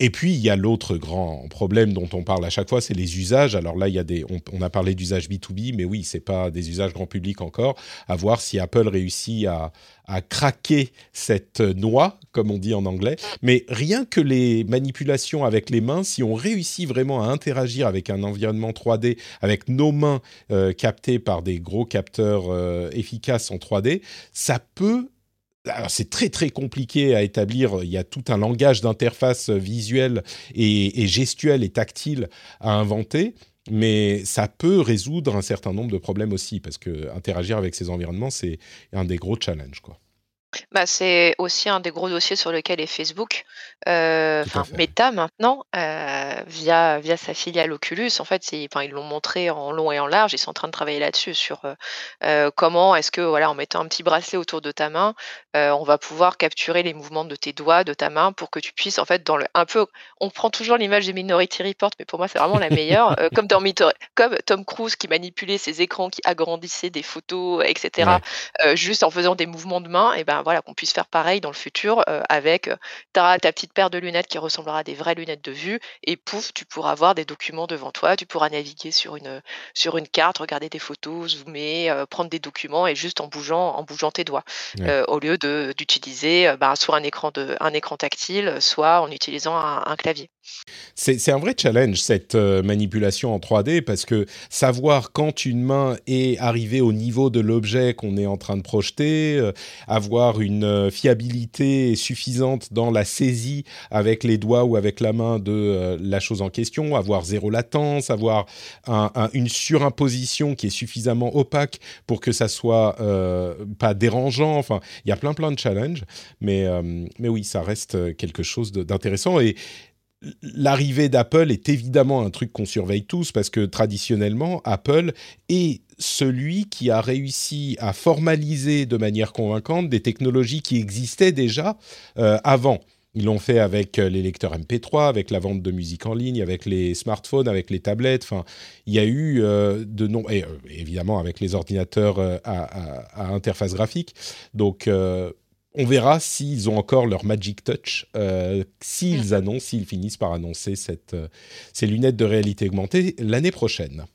Et puis, il y a l'autre grand problème dont on parle à chaque fois, c'est les usages. Alors là, il y a des, on, a parlé d'usages B2B, mais oui, c'est pas des usages grand public encore. À voir si Apple réussit à, à craquer cette noix, comme on dit en anglais. Mais rien que les manipulations avec les mains, si on réussit vraiment à interagir avec un environnement 3D, avec nos mains euh, captées par des gros capteurs euh, efficaces en 3D, ça peut c'est très très compliqué à établir. Il y a tout un langage d'interface visuelle et, gestuelle et tactile à inventer, mais ça peut résoudre un certain nombre de problèmes aussi parce que interagir avec ces environnements, c'est un des gros challenges, quoi. Bah, c'est aussi un des gros dossiers sur lequel est Facebook, euh, enfin Meta maintenant, euh, via via sa filiale Oculus. En fait, enfin, ils l'ont montré en long et en large. Ils sont en train de travailler là-dessus sur, euh, comment est-ce que, voilà, en mettant un petit bracelet autour de ta main, on va pouvoir capturer les mouvements de tes doigts, de ta main pour que tu puisses en fait dans le un peu on prend toujours l'image des Minority Report, mais pour moi, c'est vraiment la meilleure, comme dans comme Tom Cruise qui manipulait ses écrans, qui agrandissait des photos etc., juste en faisant des mouvements de main et ben, voilà, qu'on puisse faire pareil dans le futur euh, avec euh, ta, ta petite paire de lunettes qui ressemblera à des vraies lunettes de vue et pouf, tu pourras voir des documents devant toi, tu pourras naviguer sur une, sur une carte, regarder des photos, zoomer, euh, prendre des documents et juste en bougeant, en bougeant tes doigts, au lieu d'utiliser bah, soit un écran, de, un écran tactile, soit en utilisant un, clavier. C'est un vrai challenge cette manipulation en 3D parce que savoir quand une main est arrivée au niveau de l'objet qu'on est en train de projeter, avoir une euh, fiabilité suffisante dans la saisie avec les doigts ou avec la main de euh, la chose en question, avoir zéro latence, avoir une surimposition qui est suffisamment opaque pour que ça soit euh, pas dérangeant. Enfin, il y a plein plein de challenges, mais mais oui, ça reste quelque chose d'intéressant et l'arrivée d'Apple est évidemment un truc qu'on surveille tous parce que traditionnellement, Apple est celui qui a réussi à formaliser de manière convaincante des technologies qui existaient déjà euh, avant. Ils l'ont fait avec euh, les lecteurs MP3, avec la vente de musique en ligne, avec les smartphones, avec les tablettes. Enfin, il y a eu euh, de non et évidemment avec les ordinateurs à, interface graphique. Donc on verra s'ils ont encore leur Magic Touch, s'ils annoncent, s'ils finissent par annoncer cette, ces lunettes de réalité augmentée l'année prochaine.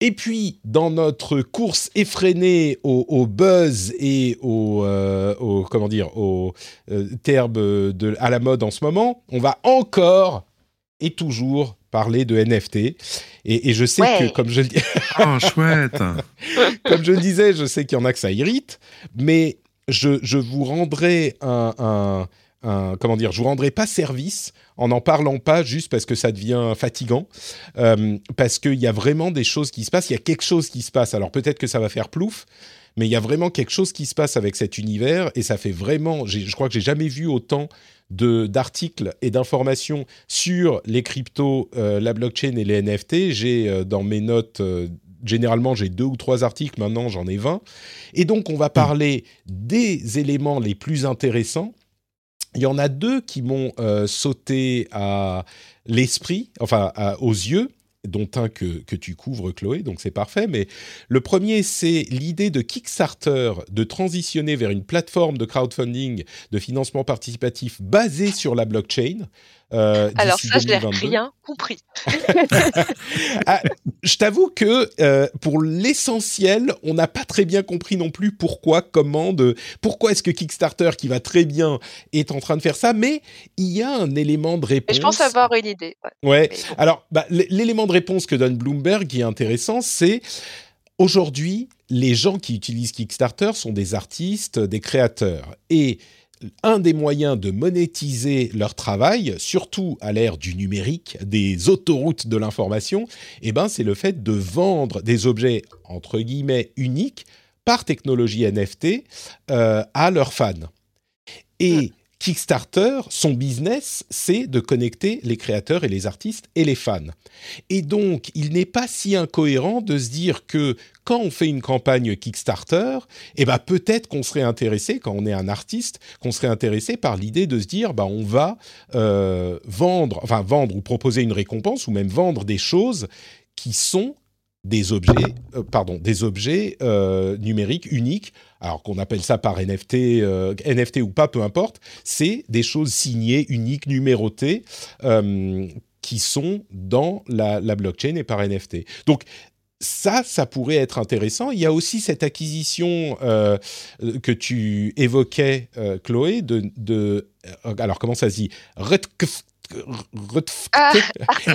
Et puis, dans notre course effrénée au, buzz et au, euh, comment dire, au euh, terme de, à la mode en ce moment, on va encore et toujours parler de NFT. Et, je sais que, comme je le dis... oh, chouette [laughs] Comme je le disais, je sais qu'il y en a que ça irrite, mais je, vous rendrai un comment dire, je vous rendrai pas service en n'en parlant pas juste parce que ça devient fatigant, euh, parce qu'il y a vraiment des choses qui se passent, il y a quelque chose qui se passe. Alors peut-être que ça va faire plouf, mais il y a vraiment quelque chose qui se passe avec cet univers et ça fait vraiment, je crois que j'ai jamais vu autant d'articles et d'informations sur les cryptos, euh, la blockchain et les NFT. J'ai euh, dans mes notes généralement j'ai deux ou trois articles, maintenant j'en ai 20. Et donc on va parler des éléments les plus intéressants il y en a deux qui m'ont euh, sauté à l'esprit, enfin aux yeux dont un que, que, tu couvres, Chloé, donc c'est parfait. Mais le premier, c'est l'idée de Kickstarter de transitionner vers une plateforme de crowdfunding, de financement participatif basée sur la blockchain. Euh, Alors ça, je n'ai rien compris. [laughs] Ah, je t'avoue que euh, pour l'essentiel, on n'a pas très bien compris non plus pourquoi, comment, de, pourquoi est-ce que Kickstarter, qui va très bien, est en train de faire ça, mais il y a un élément de réponse. je pense avoir une idée. Ouais. Alors, bah, l'élément de réponse que donne Bloomberg qui est intéressant, c'est aujourd'hui, les gens qui utilisent Kickstarter sont des artistes, des créateurs. Et un des moyens de monétiser leur travail, surtout à l'ère du numérique, des autoroutes de l'information, eh ben, c'est le fait de vendre des objets entre guillemets uniques par technologie NFT euh, à leurs fans. Et Kickstarter, son business, c'est de connecter les créateurs et les artistes et les fans. Et donc, il n'est pas si incohérent de se dire que quand on fait une campagne Kickstarter, eh ben peut-être qu'on serait intéressé, quand on est un artiste, qu'on serait intéressé par l'idée de se dire, bah on va euh, vendre, enfin vendre ou proposer une récompense ou même vendre des choses qui sont des objets, euh, pardon, des objets euh, numériques uniques alors qu'on appelle ça par NFT, NFT ou pas, peu importe, c'est des choses signées, uniques, numérotées, qui sont dans la, blockchain et par NFT. Donc ça, ça pourrait être intéressant. Il y a aussi cette acquisition euh, que tu évoquais, euh, Chloé, de, euh, alors comment ça se dit? Ah,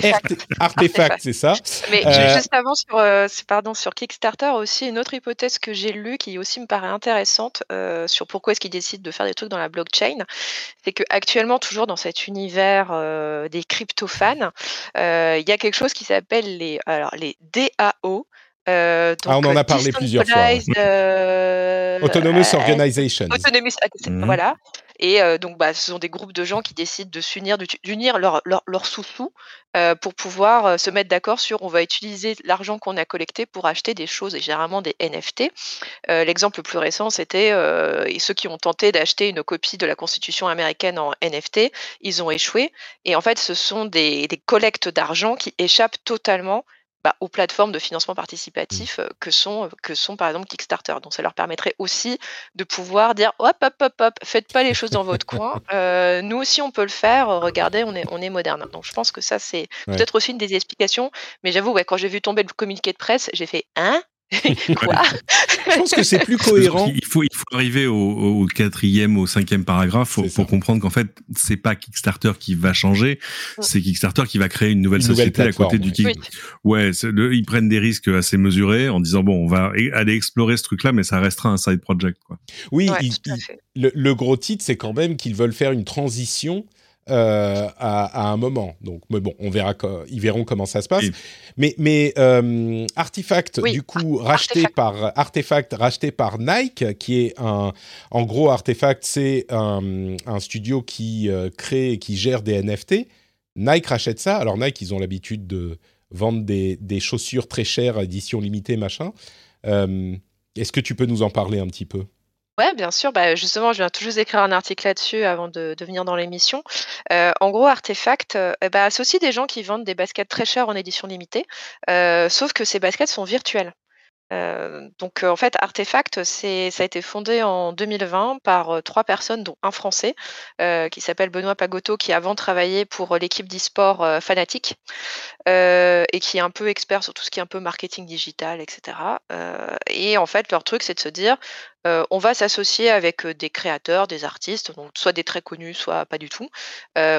[laughs] artefact, c'est ça. Mais euh, juste avant, sur, euh, pardon, sur Kickstarter aussi, une autre hypothèse que j'ai lue qui aussi me paraît intéressante euh, sur pourquoi est-ce qu'ils décident de faire des trucs dans la blockchain, c'est qu'actuellement, toujours dans cet univers des crypto-fans, il y a quelque chose qui s'appelle les, alors, les DAO. Ah, on en a parlé plusieurs fois. Autonomous Organization. Autonomous, mhm. voilà. Et donc, bah, ce sont des groupes de gens qui décident de s'unir, d'unir leurs leur, leur sous-sous pour pouvoir se mettre d'accord sur on va utiliser l'argent qu'on a collecté pour acheter des choses, et généralement des NFT. L'exemple le plus récent, c'était ceux qui ont tenté d'acheter une copie de la Constitution américaine en NFT, ils ont échoué. Et en fait, ce sont des, des collectes d'argent qui échappent totalement bah, aux plateformes de financement participatif mmh. que sont, que sont par exemple Kickstarter. Donc ça leur permettrait aussi de pouvoir dire hop hop hop hop, faites pas les choses dans votre [laughs] coin. Euh, nous aussi on peut le faire. Regardez, on est on est moderne. Donc je pense que ça c'est peut-être aussi une des explications. Mais j'avoue, ouais, quand j'ai vu tomber le communiqué de presse, j'ai fait hein? [laughs] Quoi Je pense que c'est plus cohérent. Il faut, il faut arriver au, quatrième, au cinquième paragraphe pour, comprendre qu'en fait, c'est pas Kickstarter qui va changer, c'est Kickstarter qui va créer une nouvelle société à côté du Kickstarter. Ouais, ils prennent des risques assez mesurés en disant bon, on va aller explorer ce truc-là, mais ça restera un side project. Quoi. Oui, le, gros titre, c'est quand même qu'ils veulent faire une transition euh, à, un moment. Donc, mais bon, on verra, ils verront comment ça se passe. Mais, mais euh, Artifact, du coup, racheté par Artefact, racheté par Nike, qui est un, en gros, Artefact, c'est un, un, studio qui euh, crée, qui gère des NFT. Nike rachète ça. Alors Nike, ils ont l'habitude de vendre des, des, chaussures très chères, édition limitée, machin. Est-ce que tu peux nous en parler un petit peu? Ouais, bien sûr. Bah, justement, je viens tout juste d'écrire un article là-dessus avant de, venir dans l'émission. En gros, Artefact, euh, bah, c'est aussi des gens qui vendent des baskets très chères en édition limitée, sauf que ces baskets sont virtuelles. Euh, donc, en fait, Artefact, ça a été fondé en 2020 par trois personnes, dont un Français qui s'appelle Benoît Pagotto, qui avant travaillé pour l'équipe d'e-sport Fanatic et qui est un peu expert sur tout ce qui est un peu marketing digital, etc. et en fait, leur truc, c'est de se dire, on va s'associer avec des créateurs, des artistes, donc soit des très connus, soit pas du tout,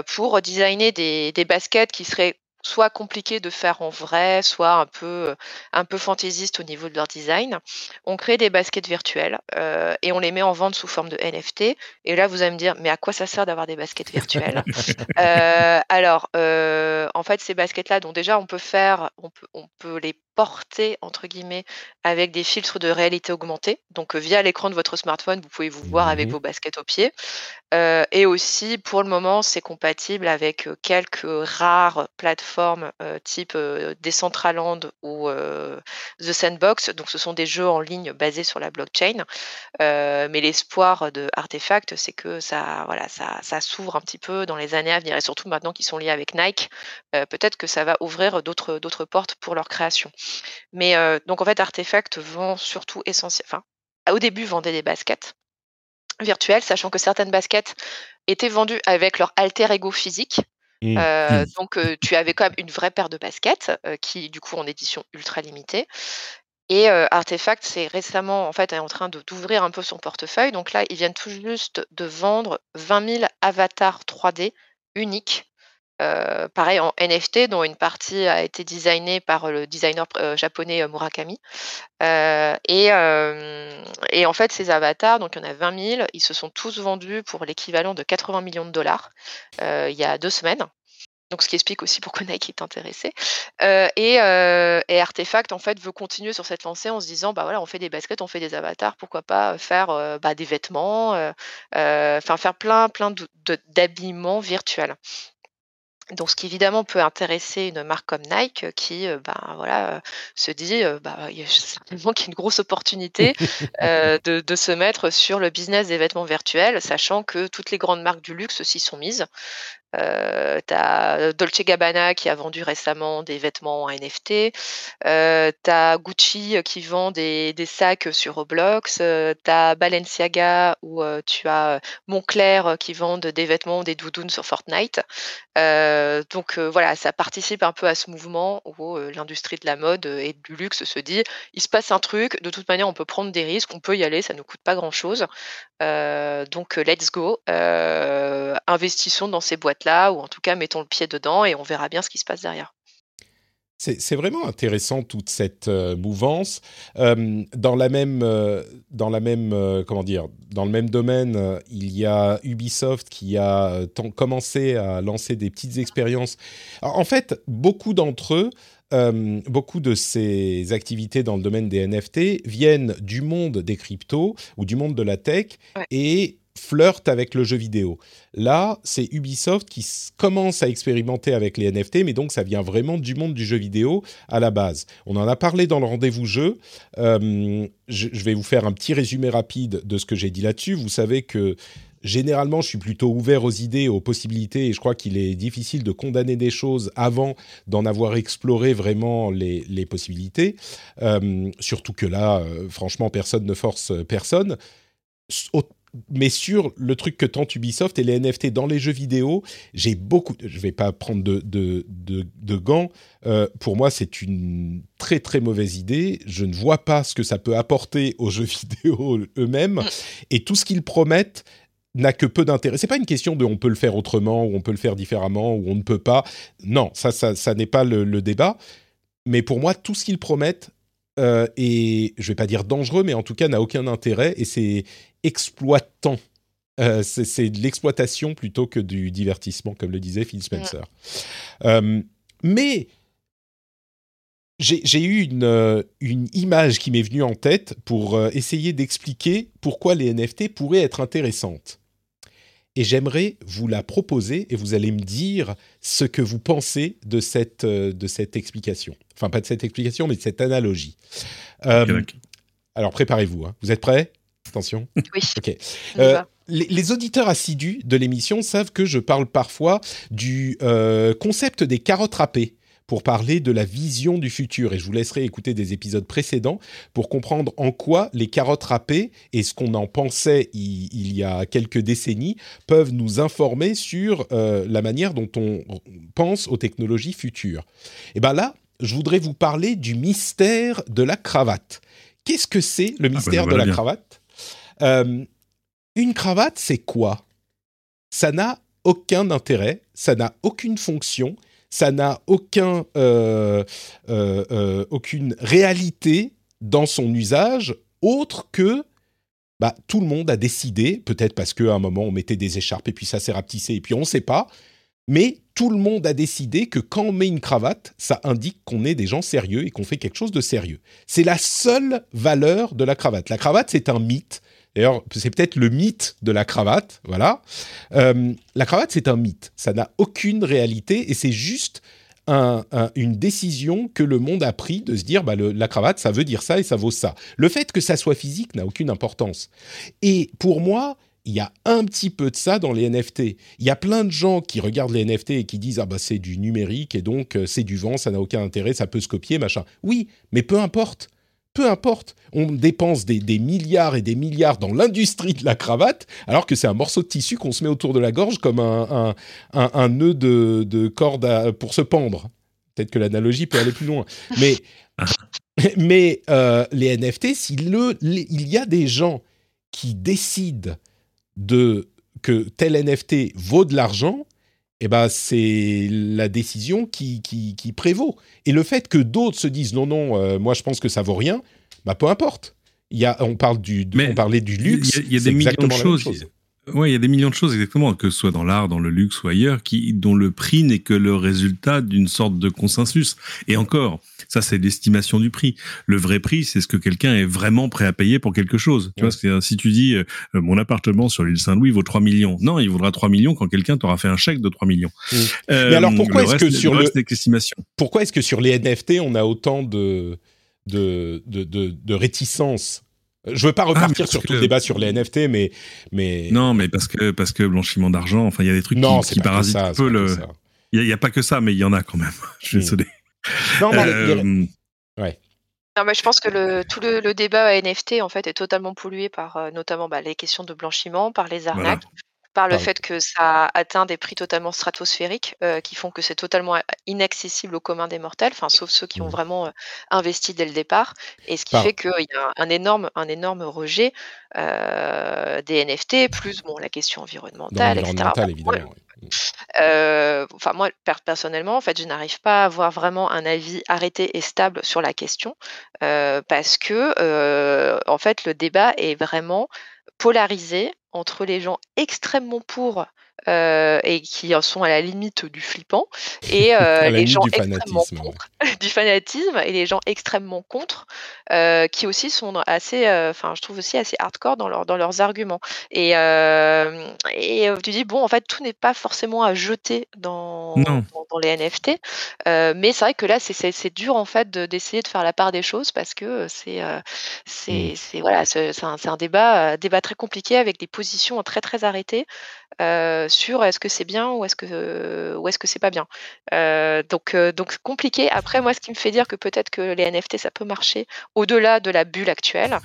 pour designer des, des baskets qui seraient soit compliqué de faire en vrai, soit un peu, un peu fantaisiste au niveau de leur design. On crée des baskets virtuelles euh, et on les met en vente sous forme de NFT. Et là, vous allez me dire, mais à quoi ça sert d'avoir des baskets virtuelles? [laughs] Euh, Alors, euh, en fait, ces baskets-là, donc déjà, on peut faire, on peut, on peut les porter entre guillemets avec des filtres de réalité augmentée. Donc via l'écran de votre smartphone, vous pouvez vous voir avec vos baskets au pied. et aussi, pour le moment, c'est compatible avec quelques rares plateformes type Decentraland ou The Sandbox. Donc ce sont des jeux en ligne basés sur la blockchain. mais l'espoir de Artefact, c'est que ça, voilà, ça, ça s'ouvre un petit peu dans les années à venir et surtout maintenant qu'ils sont liés avec Nike, peut-être que ça va ouvrir d'autres portes pour leur création. Mais donc en fait, Artefact vend surtout essentiel. Enfin, au début, vendait des baskets virtuelles, sachant que certaines baskets étaient vendues avec leur alter ego physique. Mmh. Mmh. Donc tu avais quand même une vraie paire de baskets qui, du coup, en édition ultra limitée. Et Artefact, c'est récemment en fait est en train d'ouvrir un peu son portefeuille. Donc là, ils viennent tout juste de vendre 20 000 avatars 3D uniques euh, pareil en NFT, dont une partie a été designée par le designer euh, japonais euh, Murakami. Et, en fait, ces avatars, donc il y en a 20 000, ils se sont tous vendus pour l'équivalent de 80 millions de dollars il y a deux semaines. Donc, ce qui explique aussi pourquoi [laughs] Nike est intéressé. et, et, Artefact, en fait, veut continuer sur cette lancée en se disant, bah voilà, on fait des baskets, on fait des avatars, pourquoi pas faire bah, des vêtements, enfin faire plein, plein d'habillements virtuels. Donc, ce qui évidemment peut intéresser une marque comme Nike qui, euh, ben, euh, se dit, euh, bah, y a [laughs] certainement qu'il a une grosse opportunité de, de, se mettre sur le business des vêtements virtuels, sachant que toutes les grandes marques du luxe s'y sont mises. Euh, tu as Dolce Gabbana qui a vendu récemment des vêtements en NFT. Euh, tu as Gucci qui vend des, des sacs sur Roblox. Euh, tu as Balenciaga euh, tu as Montclair qui vendent des vêtements, des doudounes sur Fortnite. Euh, donc euh, voilà, ça participe un peu à ce mouvement où euh, l'industrie de la mode et du luxe se dit il se passe un truc, de toute manière on peut prendre des risques, on peut y aller, ça ne coûte pas grand chose. donc let's go, investissons dans ces boîtes-là ou en tout cas mettons le pied dedans et on verra bien ce qui se passe derrière. C'est vraiment intéressant toute cette euh, mouvance. Euh, dans la même, euh, dans la même, comment dire, dans le même domaine, il y a Ubisoft qui a commencé à lancer des petites expériences. Alors, en fait, beaucoup d'entre eux, beaucoup de ces activités dans le domaine des NFT viennent du monde des cryptos ou du monde de la tech Ouais. et flirtent avec le jeu vidéo. Là, c'est Ubisoft qui commence à expérimenter avec les NFT, mais donc ça vient vraiment du monde du jeu vidéo à la base. On en a parlé dans le rendez-vous jeu. Euh, je, vais vous faire un petit résumé rapide de ce que j'ai dit là-dessus. Vous savez que généralement, je suis plutôt ouvert aux idées, aux possibilités, et je crois qu'il est difficile de condamner des choses avant d'en avoir exploré vraiment les, possibilités. Euh, surtout que là, euh, franchement, personne ne force personne. Mais sur le truc que tente Ubisoft et les NFT dans les jeux vidéo, j'ai beaucoup. Je vais pas prendre de, de, de, gants. Euh, pour moi, c'est une très très mauvaise idée. Je ne vois pas ce que ça peut apporter aux jeux [laughs] vidéo eux-mêmes. Et tout ce qu'ils promettent n'a que peu d'intérêt. C'est pas une question de on peut le faire autrement ou on peut le faire différemment ou on ne peut pas. Non, ça, ça, ça n'est pas le, débat. Mais pour moi, tout ce qu'ils promettent euh, est, je vais pas dire dangereux, mais en tout cas n'a aucun intérêt et c'est exploitant. Euh, c'est de l'exploitation plutôt que du divertissement, comme le disait Phil Spencer. Euh, mais j'ai eu une, euh, une image qui m'est venue en tête pour essayer d'expliquer pourquoi les NFT pourraient être intéressantes. Et j'aimerais vous la proposer et vous allez me dire ce que vous pensez de cette, de cette explication. Enfin, pas de cette explication, mais de cette analogie. Euh, alors, préparez-vous. hein. Vous êtes prêts? Attention. Oui, Ok. on y Euh, va. les, les auditeurs assidus de l'émission savent que je parle parfois du euh, concept des carottes râpées pour parler de la vision du futur. Et je vous laisserai écouter des épisodes précédents pour comprendre en quoi les carottes râpées et ce qu'on en pensait il, il y a quelques décennies peuvent nous informer sur euh, la manière dont on pense aux technologies futures. Et bien là, je voudrais vous parler du mystère de la cravate. Qu'est-ce que c'est le bah, mystère voilà de la bien. cravate? Euh, Une cravate, c'est quoi? Ça n'a aucun intérêt, ça n'a aucune fonction, ça n'a aucun, euh, euh, aucune réalité dans son usage autre que bah, tout le monde a décidé, peut-être parce qu'à un moment on mettait des écharpes et puis ça s'est rapetissé et puis on ne sait pas, mais tout le monde a décidé que quand on met une cravate, ça indique qu'on est des gens sérieux et qu'on fait quelque chose de sérieux. C'est la seule valeur de la cravate. La cravate, c'est un mythe. D'ailleurs, c'est peut-être le mythe de la cravate, voilà. Euh, la cravate, c'est un mythe. Ça n'a aucune réalité et c'est juste un- un- une décision que le monde a pris de se dire, bah, la cravate, ça veut dire ça et ça vaut ça. Le fait que ça soit physique n'a aucune importance. Et pour moi, il y a un petit peu de ça dans les NFT. Il y a plein de gens qui regardent les NFT et qui disent ah bah c'est du numérique et donc euh, c'est du vent, ça n'a aucun intérêt, ça peut se copier, machin. Oui, mais peu importe. Peu importe, on dépense des, milliards et des milliards dans l'industrie de la cravate, alors que c'est un morceau de tissu qu'on se met autour de la gorge comme un, nœud de, de corde pour se pendre. Peut-être que l'analogie peut aller plus loin. Mais, [laughs] euh, les NFT, les- il y a des gens qui décident de que tel NFT vaut de l'argent, eh ben c'est la décision qui, qui, qui prévaut. Et le fait que d'autres se disent non non, euh, moi je pense que ça vaut rien, bah peu importe. Il y a, on parle du, on parlait du Il y a- luxe. il y a, des millions de choses. Ouais, il y a des millions de choses exactement, que ce soit dans l'art, dans le luxe ou ailleurs, qui dont le prix n'est que le résultat d'une sorte de consensus. Et encore, ça c'est l'estimation du prix. Le vrai prix, c'est ce que quelqu'un est vraiment prêt à payer pour quelque chose. Tu Ouais. vois, si tu dis euh, mon appartement sur l'île Saint-Louis vaut 3 millions, non, il vaudra 3 millions quand quelqu'un t'aura fait un chèque de 3 millions. Mm. Euh, Mais alors, pourquoi le est-ce que reste- sur le le- reste n'est qu'estimation Pourquoi est-ce que sur les NFT on a autant de de, de, de, de réticence Je veux pas repartir sur tout le débat sur les NFT, mais mais non, mais parce que parce que blanchiment d'argent, enfin il y a des trucs non, qui, qui parasitent un peu le. Il y, a pas que ça, mais il y en a quand même. [laughs] Je suis désolé. Non, mais ouais. Non, mais je pense que le, tout le, le, débat NFT en fait est totalement pollué par notamment bah, les questions de blanchiment, par les arnaques, par le fait que ça atteint des prix totalement stratosphériques euh, qui font que c'est totalement inaccessible au commun des mortels, enfin sauf ceux qui ont mmh. vraiment euh, investi dès le départ, et ce qui fait qu'il y a un énorme, un énorme rejet euh, des NFT, plus bon la question environnementale, etc. Évidemment, mmh. enfin moi personnellement, en fait, je n'arrive pas à avoir vraiment un avis arrêté et stable sur la question parce que en fait le débat est vraiment polarisé entre les gens extrêmement pour euh, et qui en sont à la limite du flippant. Et euh, [laughs] les gens extrêmement contre [laughs] du fanatisme et les gens extrêmement contre euh, qui aussi sont assez enfin je trouve aussi assez hardcore dans, leur, dans leurs arguments. Et, et tu dis bon en fait tout n'est pas forcément à jeter dans, dans, dans, les NFT mais c'est vrai que là c'est dur en fait d'essayer de, faire la part des choses parce que c'est c'est mmh. voilà c'est un, un, débat débat très compliqué avec des positions très très arrêtées sur est-ce que c'est bien ou est-ce que ou est-ce que c'est pas bien. donc donc compliqué. Après moi, ce qui me fait dire que peut-être que les NFT ça peut marcher au-delà de la bulle actuelle,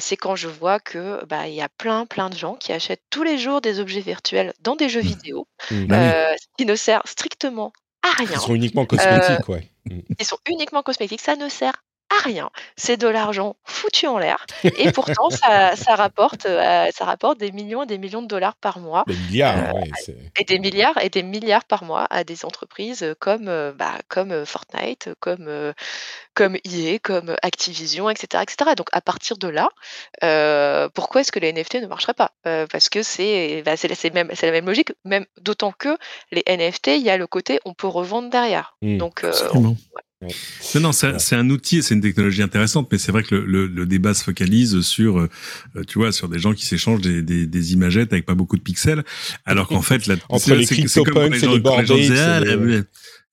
c'est quand je vois que bah il y a plein plein de gens qui achètent tous les jours des objets virtuels dans des jeux mmh. vidéo, mmh. Bah qui ne sert strictement à rien. Ils sont uniquement cosmétiques, ouais. Mmh. Ils sont uniquement cosmétiques, ça ne sert à rien. C'est de l'argent foutu en l'air. Et pourtant, ça, ça, rapporte, euh, ça rapporte des millions et des millions de dollars par mois. Des milliards, euh, Et des milliards et des milliards par mois à des entreprises comme, euh, bah, comme Fortnite, comme, comme EA, comme Activision, etc., etc. Donc, à partir de là, pourquoi est-ce que les NFT ne marcheraient pas? Parce que c'est bah, c'est la même logique, même d'autant que les NFT, il y a le côté on peut revendre derrière. Mmh. Donc, non, non, c'est un outil, c'est une technologie intéressante, mais c'est vrai que le, le, débat se focalise sur, euh, tu vois, sur des gens qui s'échangent des, des, des, imagettes avec pas beaucoup de pixels, alors qu'en [laughs] fait, la, entre les CryptoPunks et les bordés,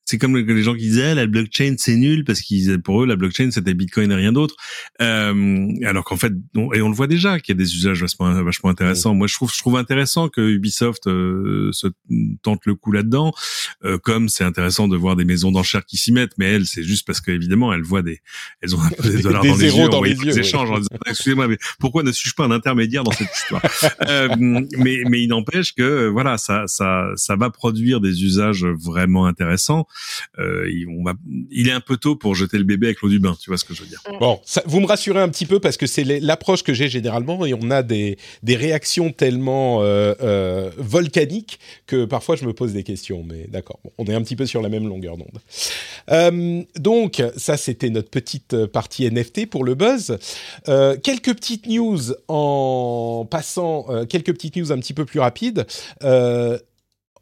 c'est comme les gens qui disaient la blockchain c'est nul parce qu'ils pour eux la blockchain c'était Bitcoin et rien d'autre. Euh, alors qu'en fait et on le voit déjà qu'il y a des usages vachement, vachement intéressants. Moi je trouve je trouve intéressant que Ubisoft euh, se tente le coup là-dedans. Euh, comme c'est intéressant de voir des maisons d'enchères qui s'y mettent, mais elles c'est juste parce qu'évidemment elles voient des elles ont un peu des [laughs] dollars dans, les yeux, dans les yeux, échanges en disant excusez-moi mais pourquoi ne suis-je pas un intermédiaire dans cette histoire? Euh, Mais mais il n'empêche que voilà ça ça ça va produire des usages vraiment intéressants va, il est un peu tôt pour jeter le bébé avec l'eau du bain, tu vois ce que je veux dire. Mm. Bon, vous me rassurez un petit peu parce que c'est l'approche que j'ai généralement et on a des, réactions tellement euh, euh, volcaniques que parfois je me pose des questions. Mais d'accord, on est un petit peu sur la même longueur d'onde. Euh, donc, ça c'était notre petite partie NFT pour le buzz. Euh, quelques petites news en passant, euh, quelques petites news un petit peu plus rapides.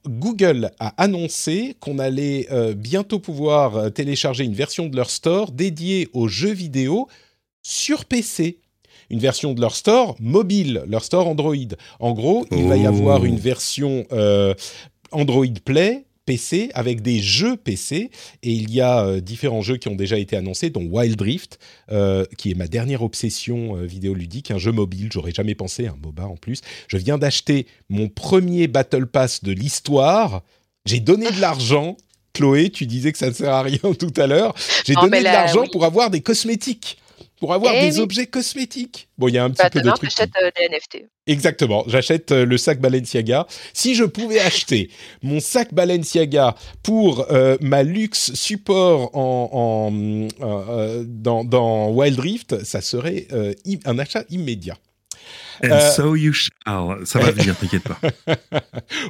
Google a annoncé qu'on allait euh, bientôt pouvoir euh, télécharger une version de leur store dédiée aux jeux vidéo sur PC. Une version de leur store mobile, leur store Android. En gros, il va y avoir oh. une version euh, Android Play PC avec des jeux PC et il y a euh, différents jeux qui ont déjà été annoncés dont Wild Rift euh, qui est ma dernière obsession euh, vidéoludique. Un jeu mobile j'aurais jamais pensé un MOBA en plus. Je viens d'acheter mon premier Battle Pass de l'histoire. J'ai donné de l'argent. Chloé tu disais que ça ne sert à rien [laughs] tout à l'heure. J'ai donné de l'argent pour avoir des cosmétiques pour avoir eh des objets cosmétiques. Bon, il y a un petit bah, peu de trucs. J'achète euh, des NFT. Exactement, j'achète euh, le sac Balenciaga. Si je pouvais [laughs] acheter mon sac Balenciaga pour euh, ma luxe support en, dans, dans, Wild Rift, ça serait un achat immédiat. And euh, so you shall. Ça va venir, t'inquiète pas. [laughs]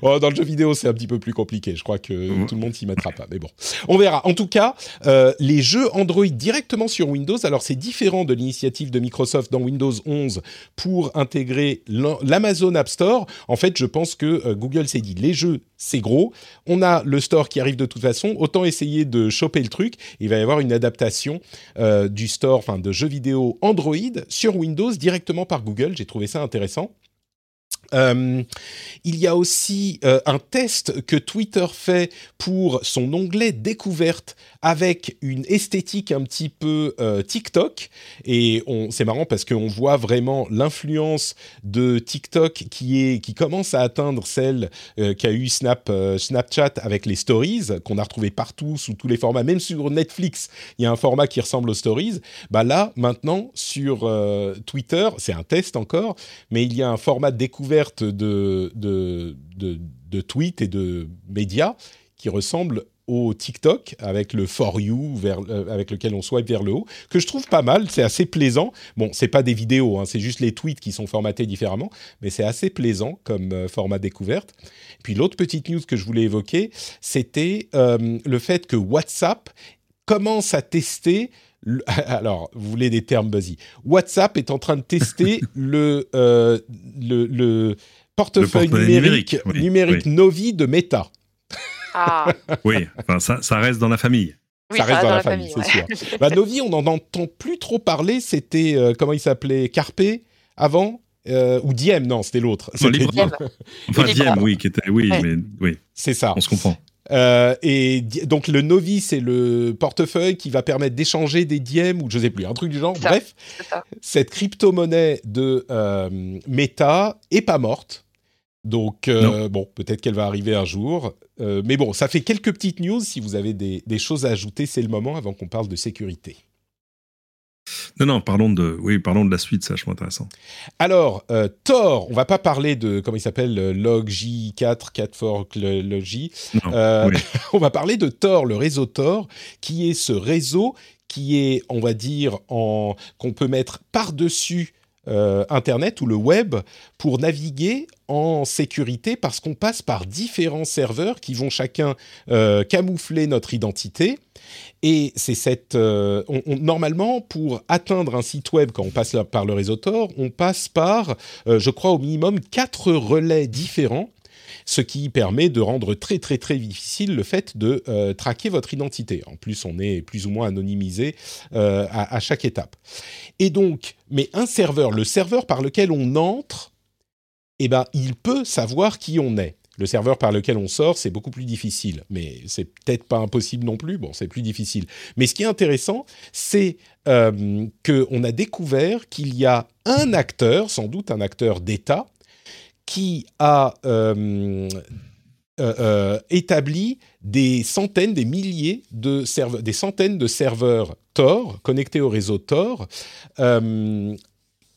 oh, dans le jeu vidéo, c'est un petit peu plus compliqué. Je crois que mm. tout le monde s'y mettra pas. Mais bon, on verra. En tout cas, euh, les jeux Android directement sur Windows, alors c'est différent de l'initiative de Microsoft dans Windows 11 pour intégrer l'Amazon App Store. En fait, je pense que euh, Google s'est dit, les jeux, c'est gros. On a le store qui arrive de toute façon. Autant essayer de choper le truc. Il va y avoir une adaptation du store, enfin de jeux vidéo Android sur Windows directement par Google. J'ai trouvé ça intéressant. Euh, il y a aussi euh, un test que Twitter fait pour son onglet découverte avec une esthétique un petit peu euh, TikTok. Et c'est marrant parce qu'on voit vraiment l'influence de TikTok qui, est, qui commence à atteindre celle qu'a eu Snap, Snapchat avec les stories, qu'on a retrouvé partout sous tous les formats, même sur Netflix, il y a un format qui ressemble aux stories. Bah là, maintenant, sur Twitter, c'est un test encore, mais il y a un format découverte de, de, de, tweets et de médias qui ressemblent au TikTok avec le for you vers, euh, avec lequel on swipe vers le haut que je trouve pas mal. C'est assez plaisant. Bon c'est pas des vidéos hein, c'est juste les tweets qui sont formatés différemment mais c'est assez plaisant comme euh, format découverte. Puis l'autre petite news que je voulais évoquer c'était euh, le fait que WhatsApp commence à tester [laughs] alors, vous voulez des termes buzzy. WhatsApp est en train de tester [laughs] le, euh, le, portefeuille numérique, numérique, Novi de Meta. Ah. [laughs] oui, enfin, ça, ça reste dans la famille. ça, reste dans, la, famille, c'est sûr. bah, Novi, on n'en entend plus trop parler. C'était, euh, comment il s'appelait? Carpe avant euh, ou Diem, non, c'était l'autre. Diem. Enfin, Diem, oui, qui était, oui, mais oui. C'est ça. On se comprend. Euh, et donc le Novi, c'est le portefeuille qui va permettre d'échanger des diem ou je sais plus, un truc du genre. Bref, cette crypto-monnaie de euh, Meta est pas morte. Donc euh, bon, peut-être qu'elle va arriver un jour. mais bon, ça fait quelques petites news. Si vous avez des choses à ajouter, c'est le moment avant qu'on parle de sécurité. Non, non, parlons de, oui, parlons de la suite, c'est vachement intéressant. Alors, euh, Tor, on va pas parler de, comment il s'appelle, euh, Log-J4, 4 fork Log-J. Euh, [laughs] on va parler de Tor, le réseau Tor, qui est ce réseau qui est, on va dire, en, qu'on peut mettre par-dessus Internet ou le web pour naviguer en sécurité parce qu'on passe par différents serveurs qui vont chacun camoufler notre identité et c'est cette. Euh, normalement, pour atteindre un site web, quand on passe par le réseau Tor, on passe par, euh, je crois, au minimum quatre relais différents ce qui permet de rendre très très très difficile le fait de euh, traquer votre identité. En plus, on est plus ou moins anonymisé à, à, chaque étape. Et donc, mais un serveur, le serveur par lequel on entre, eh ben, il peut savoir qui on est. Le serveur par lequel on sort, c'est beaucoup plus difficile, mais c'est peut-être pas impossible non plus. Bon, c'est plus difficile. Mais ce qui est intéressant, c'est euh, qu'on a découvert qu'il y a un acteur, sans doute un acteur d'État, qui a euh, euh, établi des centaines, des milliers de serveurs, des centaines de serveurs Tor connectés au réseau Tor,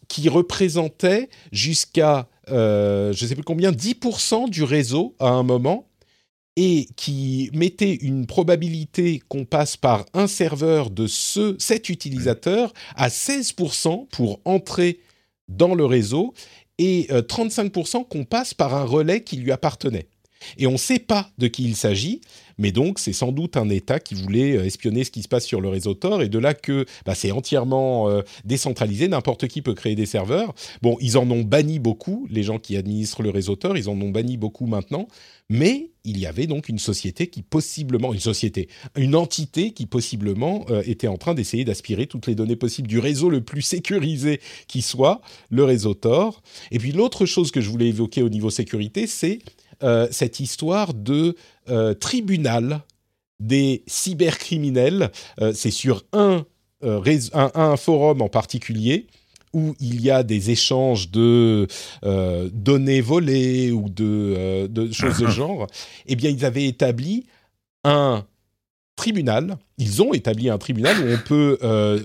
qui représentaient jusqu'à euh, je ne sais plus combien, 10% du réseau à un moment, et qui mettait une probabilité qu'on passe par un serveur de ce, cet utilisateur à 16% pour entrer dans le réseau, et 35% euh, qu'on passe par un relais qui lui appartenait. Et on ne sait pas de qui il s'agit, mais donc c'est sans doute un État qui voulait euh, espionner ce qui se passe sur le réseau Tor, et de là que bah, c'est entièrement euh, décentralisé, n'importe qui peut créer des serveurs. Bon, ils en ont banni beaucoup, les gens qui administrent le réseau Tor, ils en ont banni beaucoup maintenant, mais il y avait donc une société qui possiblement, une société, une entité qui possiblement euh, était en train d'essayer d'aspirer toutes les données possibles du réseau le plus sécurisé qui soit, le réseau Tor. Et puis l'autre chose que je voulais évoquer au niveau sécurité, c'est euh, cette histoire de euh, tribunal des cybercriminels. Euh, c'est sur un, un, forum en particulier où il y a des échanges de données volées ou de, de choses de [coughs] genre, eh bien, ils avaient établi un tribunal. Ils ont établi un tribunal où on peut euh,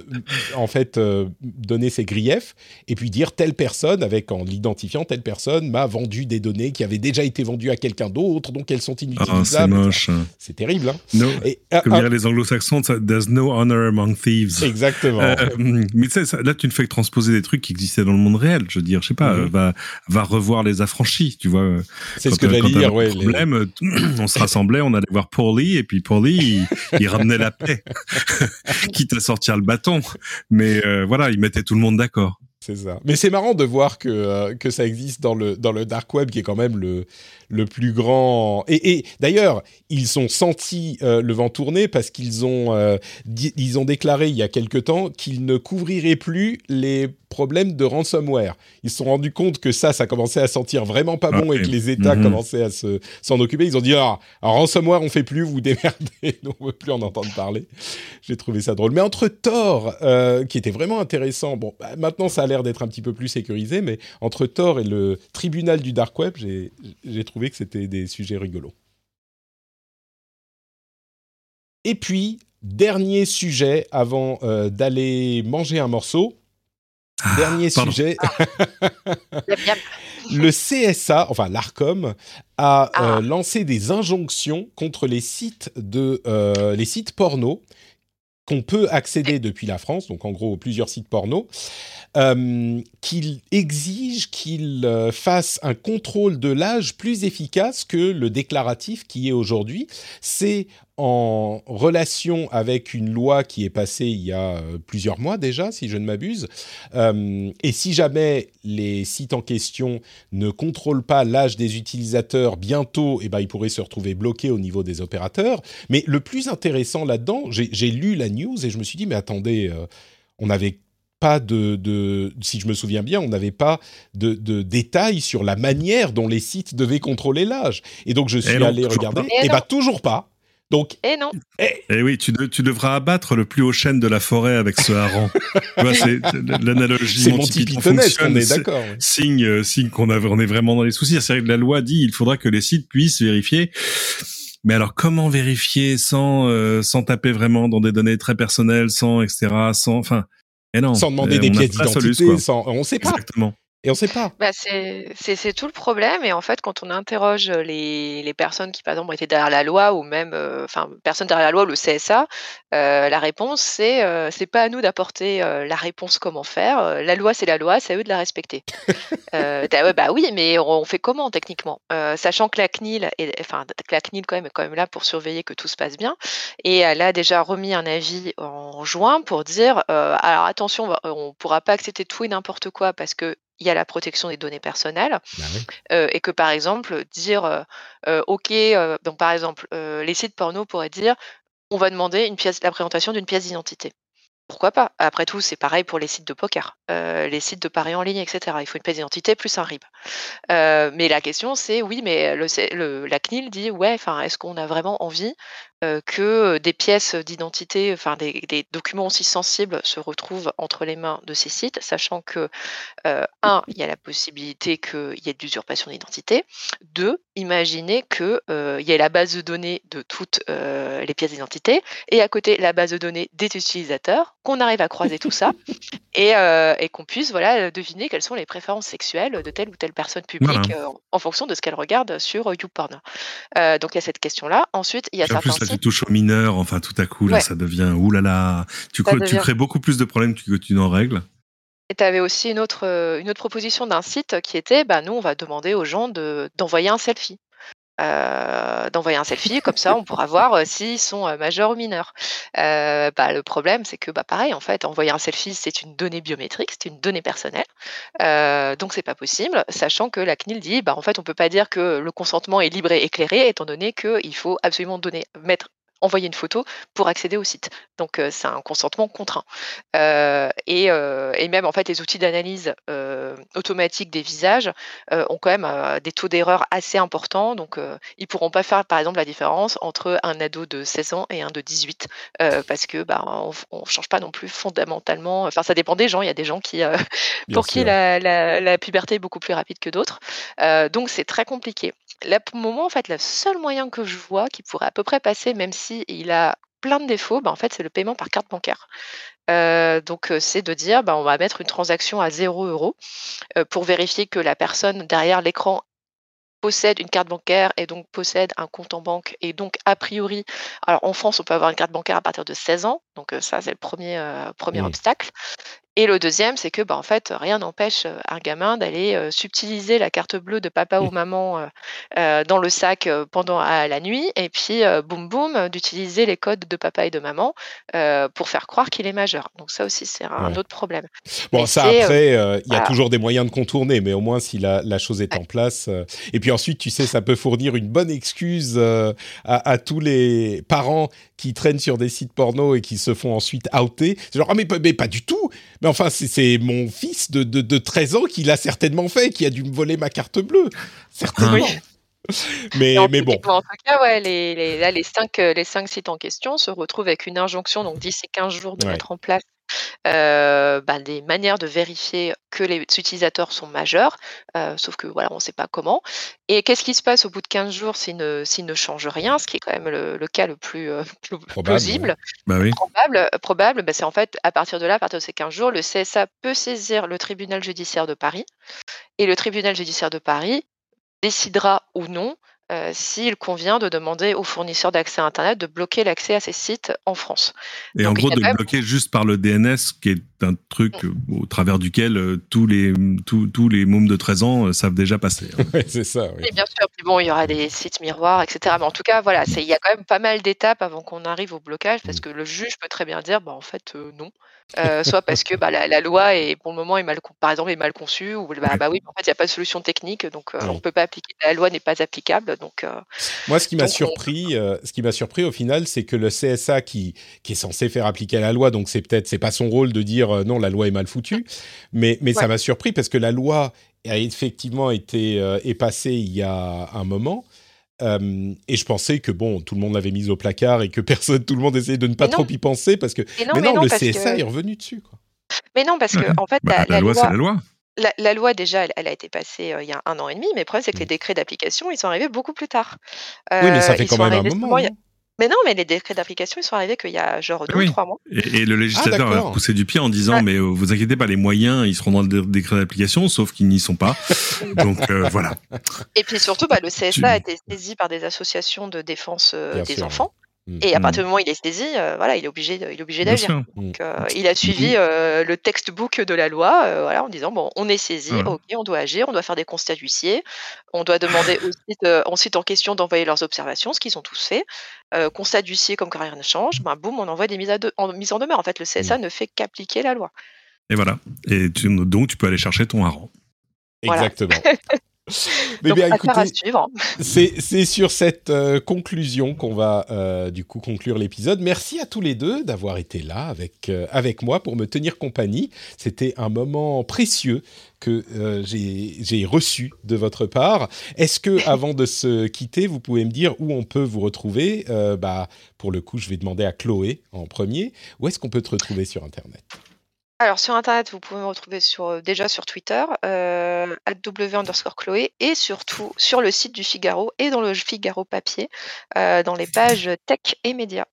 en fait euh, donner ses griefs et puis dire telle personne, avec en l'identifiant telle personne m'a vendu des données qui avaient déjà été vendues à quelqu'un d'autre, donc elles sont inutilisables. Ah, c'est moche. C'est terrible. Hein no, et, euh, comme diraient les anglo-saxons, there's no honor among thieves. Exactement. mais tu sais, là tu ne fais que transposer des trucs qui existaient dans le monde réel. Je veux dire, je sais pas, mhm. va, va revoir les affranchis, tu vois. C'est ce que j'allais dire, ouais. Problème, [clears throat] on se rassemblait, on allait voir Paulie et puis Paulie, [laughs] il, ramenait la [laughs] quitte à sortir le bâton. Mais euh, voilà, il mettait tout le monde d'accord. C'est ça. Mais c'est marrant de voir que, euh, que ça existe dans le dark web, qui est quand même le, le plus grand. Et, d'ailleurs, ils ont senti le vent tourner parce qu'ils ont, ils ont déclaré il y a quelque temps qu'ils ne couvriraient plus les problème de ransomware. Ils se sont rendus compte que ça, ça commençait à sentir vraiment pas bon et que les États mhm. commençaient à se, s'en occuper. Ils ont dit, ah, ransomware, on fait plus, vous [laughs] démerdez, on veut plus en entendre parler. J'ai trouvé ça drôle. Mais entre Tor, euh, qui était vraiment intéressant, bon, bah, maintenant ça a l'air d'être un petit peu plus sécurisé, mais entre Tor et le tribunal du dark web, j'ai, j'ai trouvé que c'était des sujets rigolos. Et puis, dernier sujet avant euh, d'aller manger un morceau, ah, Dernier sujet. [laughs] le CSA, enfin l'ARCOM, a euh, ah. lancé des injonctions contre les sites de euh, les sites porno qu'on peut accéder depuis la France, donc en gros plusieurs sites porno, euh, qu'il exige qu'ils fassent un contrôle de l'âge plus efficace que le déclaratif qui est aujourd'hui. C'est en relation avec une loi qui est passée il y a euh, plusieurs mois déjà, si je ne m'abuse. Euh, et si jamais les sites en question ne contrôlent pas l'âge des utilisateurs, bientôt, eh ben, ils pourraient se retrouver bloqués au niveau des opérateurs. Mais le plus intéressant là-dedans, j'ai lu la news et je me suis dit, mais attendez, euh, on n'avait pas de, de, si je me souviens bien, on n'avait pas de, de, détails sur la manière dont les sites devaient contrôler l'âge. Et donc je suis allé regarder, et, bah toujours pas. Donc, et eh non. Et, eh. eh oui, tu, devras abattre le plus haut chêne de la forêt avec ce hareng. [laughs] c'est l'analogie. C'est Monty on est d'accord. Signe, euh, signe qu'on on est vraiment dans les soucis. C'est vrai que la loi dit il faudra que les sites puissent vérifier. Mais alors, comment vérifier sans euh, sans taper vraiment dans des données très personnelles, sans etc., sans enfin, et non, sans demander des pièces d'identité, sans, on sait pas. Exactement. Et on ne sait pas. Bah, c'est tout le problème. Et en fait, quand on interroge les, les personnes qui, par exemple, étaient derrière la loi ou même, euh, enfin, personnes derrière la loi ou le CSA, euh, la réponse, c'est euh, c'est pas à nous d'apporter la réponse comment faire. La loi, c'est la loi, c'est à eux de la respecter. [laughs] bah oui, mais on fait comment techniquement? Sachant que la CNIL, est, enfin, la CNIL quand même est quand même là pour surveiller que tout se passe bien. Et elle a déjà remis un avis en juin pour dire alors attention, on ne pourra pas accepter tout et n'importe quoi parce que il y a la protection des données personnelles bah euh, et que par exemple dire euh, euh, ok donc par exemple les sites porno pourraient dire on va demander une pièce la présentation d'une pièce d'identité pourquoi pas? Après tout, c'est pareil pour les sites de poker, les sites de paris en ligne, etc. Il faut une pièce d'identité plus un RIB. mais la question, c'est oui, mais le, la CNIL dit ouais, enfin, est-ce qu'on a vraiment envie que des pièces d'identité, enfin des, documents aussi sensibles se retrouvent entre les mains de ces sites, sachant que, euh, un, il y a la possibilité qu'il y ait de l'usurpation d'identité. Deux, imaginez qu'il euh, y ait la base de données de toutes les pièces d'identité et à côté la base de données des utilisateurs, qu'on arrive à croiser tout ça [laughs] et, qu'on puisse voilà, deviner quelles sont les préférences sexuelles de telle ou telle personne publique en fonction de ce qu'elle regarde sur YouPorn. donc il y a cette question-là. Ensuite, il y a certains tu touches aux mineurs, enfin tout à coup là ça devient oulala, tu, tu crées beaucoup plus de problèmes que tu n'en règles. Et tu avais aussi une autre, euh, une autre proposition d'un site qui était, bah, nous, on va demander aux gens d'envoyer un selfie. Euh, d'envoyer un selfie, comme ça on pourra voir euh, s'ils sont majeurs ou mineurs. bah, le problème, c'est que bah, pareil, en fait, envoyer un selfie, c'est une donnée biométrique, c'est une donnée personnelle, donc c'est pas possible, sachant que la CNIL dit, bah, en fait, on peut pas dire que le consentement est libre et éclairé, étant donné qu'il faut absolument donner, mettre envoyer une photo pour accéder au site. Donc c'est un consentement contraint. et, même en fait les outils d'analyse automatique des visages ont quand même des taux d'erreur assez importants. Donc ils pourront pas faire par exemple la différence entre un ado de 16 ans et un de 18 parce que bah, on, ne change pas non plus fondamentalement. Enfin ça dépend des gens. Il y a des gens qui pour qui la, la, puberté est beaucoup plus rapide que d'autres. donc c'est très compliqué. Là, pour le moment, en fait, le seul moyen que je vois qui pourrait à peu près passer, même si il a plein de défauts, bah, en fait, c'est le paiement par carte bancaire. Euh, donc, euh, c'est de dire, bah, on va mettre une transaction à 0 euros euh, pour vérifier que la personne derrière l'écran possède une carte bancaire et donc possède un compte en banque et donc a priori, alors en France on peut avoir une carte bancaire à partir de 16 ans, donc ça c'est le premier, premier obstacle. Et le deuxième, c'est que, bah, en fait, rien n'empêche un gamin d'aller subtiliser la carte bleue de papa ou maman dans le sac pendant la nuit, et puis boum boum, d'utiliser les codes de papa et de maman pour faire croire qu'il est majeur. Donc ça aussi, c'est un autre problème. Bon, ça après, il y a toujours des moyens de contourner, mais au moins si la, chose est en place. et puis ensuite, tu sais, ça peut fournir une bonne excuse à, à, tous les parents qui traînent sur des sites porno et qui se font ensuite outer. C'est genre, ah, mais, mais, pas du tout Mais enfin, c'est mon fils de, de, de, 13 ans qui l'a certainement fait, qui a dû me voler ma carte bleue. Certainement. [laughs] mais, mais bon. En tout cas, ouais, les, les, là, les 5 les cinq sites en question se retrouvent avec une injonction, donc 10 et 15 jours de mettre en place euh, bah, des manières de vérifier que les utilisateurs sont majeurs, euh, sauf que voilà, on ne sait pas comment. Et qu'est-ce qui se passe au bout de 15 jours s'ils ne, ne changent rien, ce qui est quand même le, cas le plus euh, [laughs] plausible, bah probable, probable bah, c'est en fait à partir de là, à partir de ces 15 jours, le CSA peut saisir le tribunal judiciaire de Paris, et le tribunal judiciaire de Paris décidera ou non euh, s'il convient de demander aux fournisseurs d'accès à Internet de bloquer l'accès à ces sites en France. Et en gros, de bloquer juste par le DNS, qui est un truc mm. au travers duquel euh, tous les, tous, tous les mômes de 13 ans euh, savent déjà passer. Hein. [laughs] c'est ça. Oui. bien sûr. bon, il y aura des sites miroirs, etc. Mais en tout cas, voilà, il y a quand même pas mal d'étapes avant qu'on arrive au blocage, parce mm. que le juge peut très bien dire, bah, en fait, non. Euh, soit parce que bah, la, loi est pour le moment est mal, par exemple est mal conçue ou bah, bah oui en fait il n'y a pas de solution technique donc euh, on peut pas appliquer la loi n'est pas applicable donc euh, moi ce qui m'a surpris ce qui m'a surpris au final c'est que le CSA qui qui est censé faire appliquer la loi donc c'est peut-être c'est pas son rôle de dire non la loi est mal foutue mais mais ça m'a surpris parce que la loi a effectivement été est passée il y a un moment euh, et je pensais que bon, tout le monde l'avait mise au placard et que [laughs] personne, tout le monde essayait de ne pas trop y penser parce que. Mais non, le CSA est revenu dessus. Quoi. Mais non, parce que en fait, bah, la, loi, c'est la loi. La, loi, déjà, elle, a été passée euh, il y a un an et demi, mais le problème, c'est que les mm. décrets d'application, ils sont arrivés beaucoup plus tard. oui, mais ça euh, fait quand même un moment. Mais non, mais les décrets d'application, ils sont arrivés qu'il y a genre deux ou trois mois. Et, le législateur a poussé du pied en disant, mais vous inquiétez pas, les moyens, ils seront dans le décret d'application, sauf qu'ils n'y sont pas. [laughs] Donc voilà. Et puis surtout, bah, le CSA a été saisi par des associations de défense des enfants. Mmh. Et à partir mmh. du moment où il est saisi, euh, voilà, il est obligé, il est obligé d'agir. Donc, euh, il a suivi euh, le textbook de la loi, voilà, en disant bon, on est saisi, ok, on doit agir, on doit faire des constats d'huissier, on doit demander au site, site en question d'envoyer leurs observations, ce qu'ils ont tous fait. constat d'huissier, comme que rien ne change, ben, boum, on envoie des mises, en, demeure. En fait, le CSA ne fait qu'appliquer la loi. Et voilà. Et donc, tu peux aller chercher ton hareng. Exactement. [laughs] Mais bien, c'est sur cette euh, conclusion qu'on va euh, du coup conclure l'épisode. Merci à tous les deux d'avoir été là avec, euh, avec moi pour me tenir compagnie. C'était un moment précieux que j'ai reçu de votre part. Est-ce que, [laughs] avant de se quitter, vous pouvez me dire où on peut vous retrouver? Bah, Pour le coup, je vais demander à Chloé en premier. Où est-ce qu'on peut te retrouver sur Internet? Alors sur internet, vous pouvez me retrouver euh, déjà sur Twitter, euh, underscore Chloé et surtout sur le site du Figaro et dans le Figaro papier, euh, dans les pages tech et médias.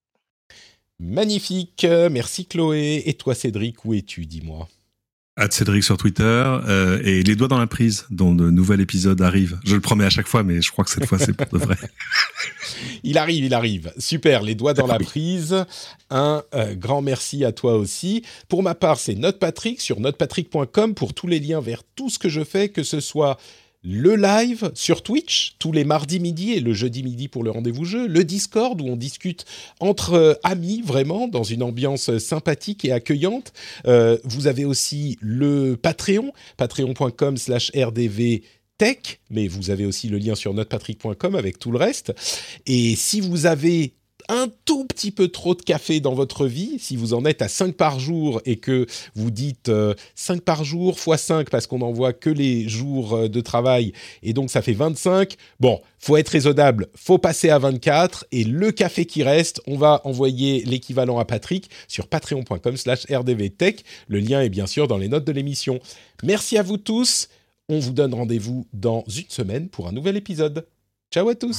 Magnifique, merci Chloé. Et toi Cédric, où es-tu, dis-moi Cédric sur Twitter euh, et les doigts dans la prise dont le nouvel épisode arrive. Je le promets à chaque fois, mais je crois que cette fois c'est pour de vrai. [laughs] il arrive, il arrive. Super, les doigts dans la prise. Un euh, grand merci à toi aussi. Pour ma part, c'est NotePatrick sur notepatrick.com pour tous les liens vers tout ce que je fais, que ce soit le live sur Twitch tous les mardis midi et le jeudi midi pour le rendez-vous jeu, le Discord où on discute entre euh, amis vraiment dans une ambiance sympathique et accueillante. Euh, vous avez aussi le Patreon, patreon.com slash rdv tech, mais vous avez aussi le lien sur notepatrick.com avec tout le reste. Et si vous avez un tout petit peu trop de café dans votre vie, si vous en êtes à 5 par jour et que vous dites 5 euh, par jour x 5 parce qu'on n'en voit que les jours euh, de travail et donc ça fait 25, bon, faut être raisonnable, faut passer à 24 et le café qui reste, on va envoyer l'équivalent à Patrick sur patreon.com slash rdvtech. Le lien est bien sûr dans les notes de l'émission. Merci à vous tous. On vous donne rendez-vous dans une semaine pour un nouvel épisode. Ciao à tous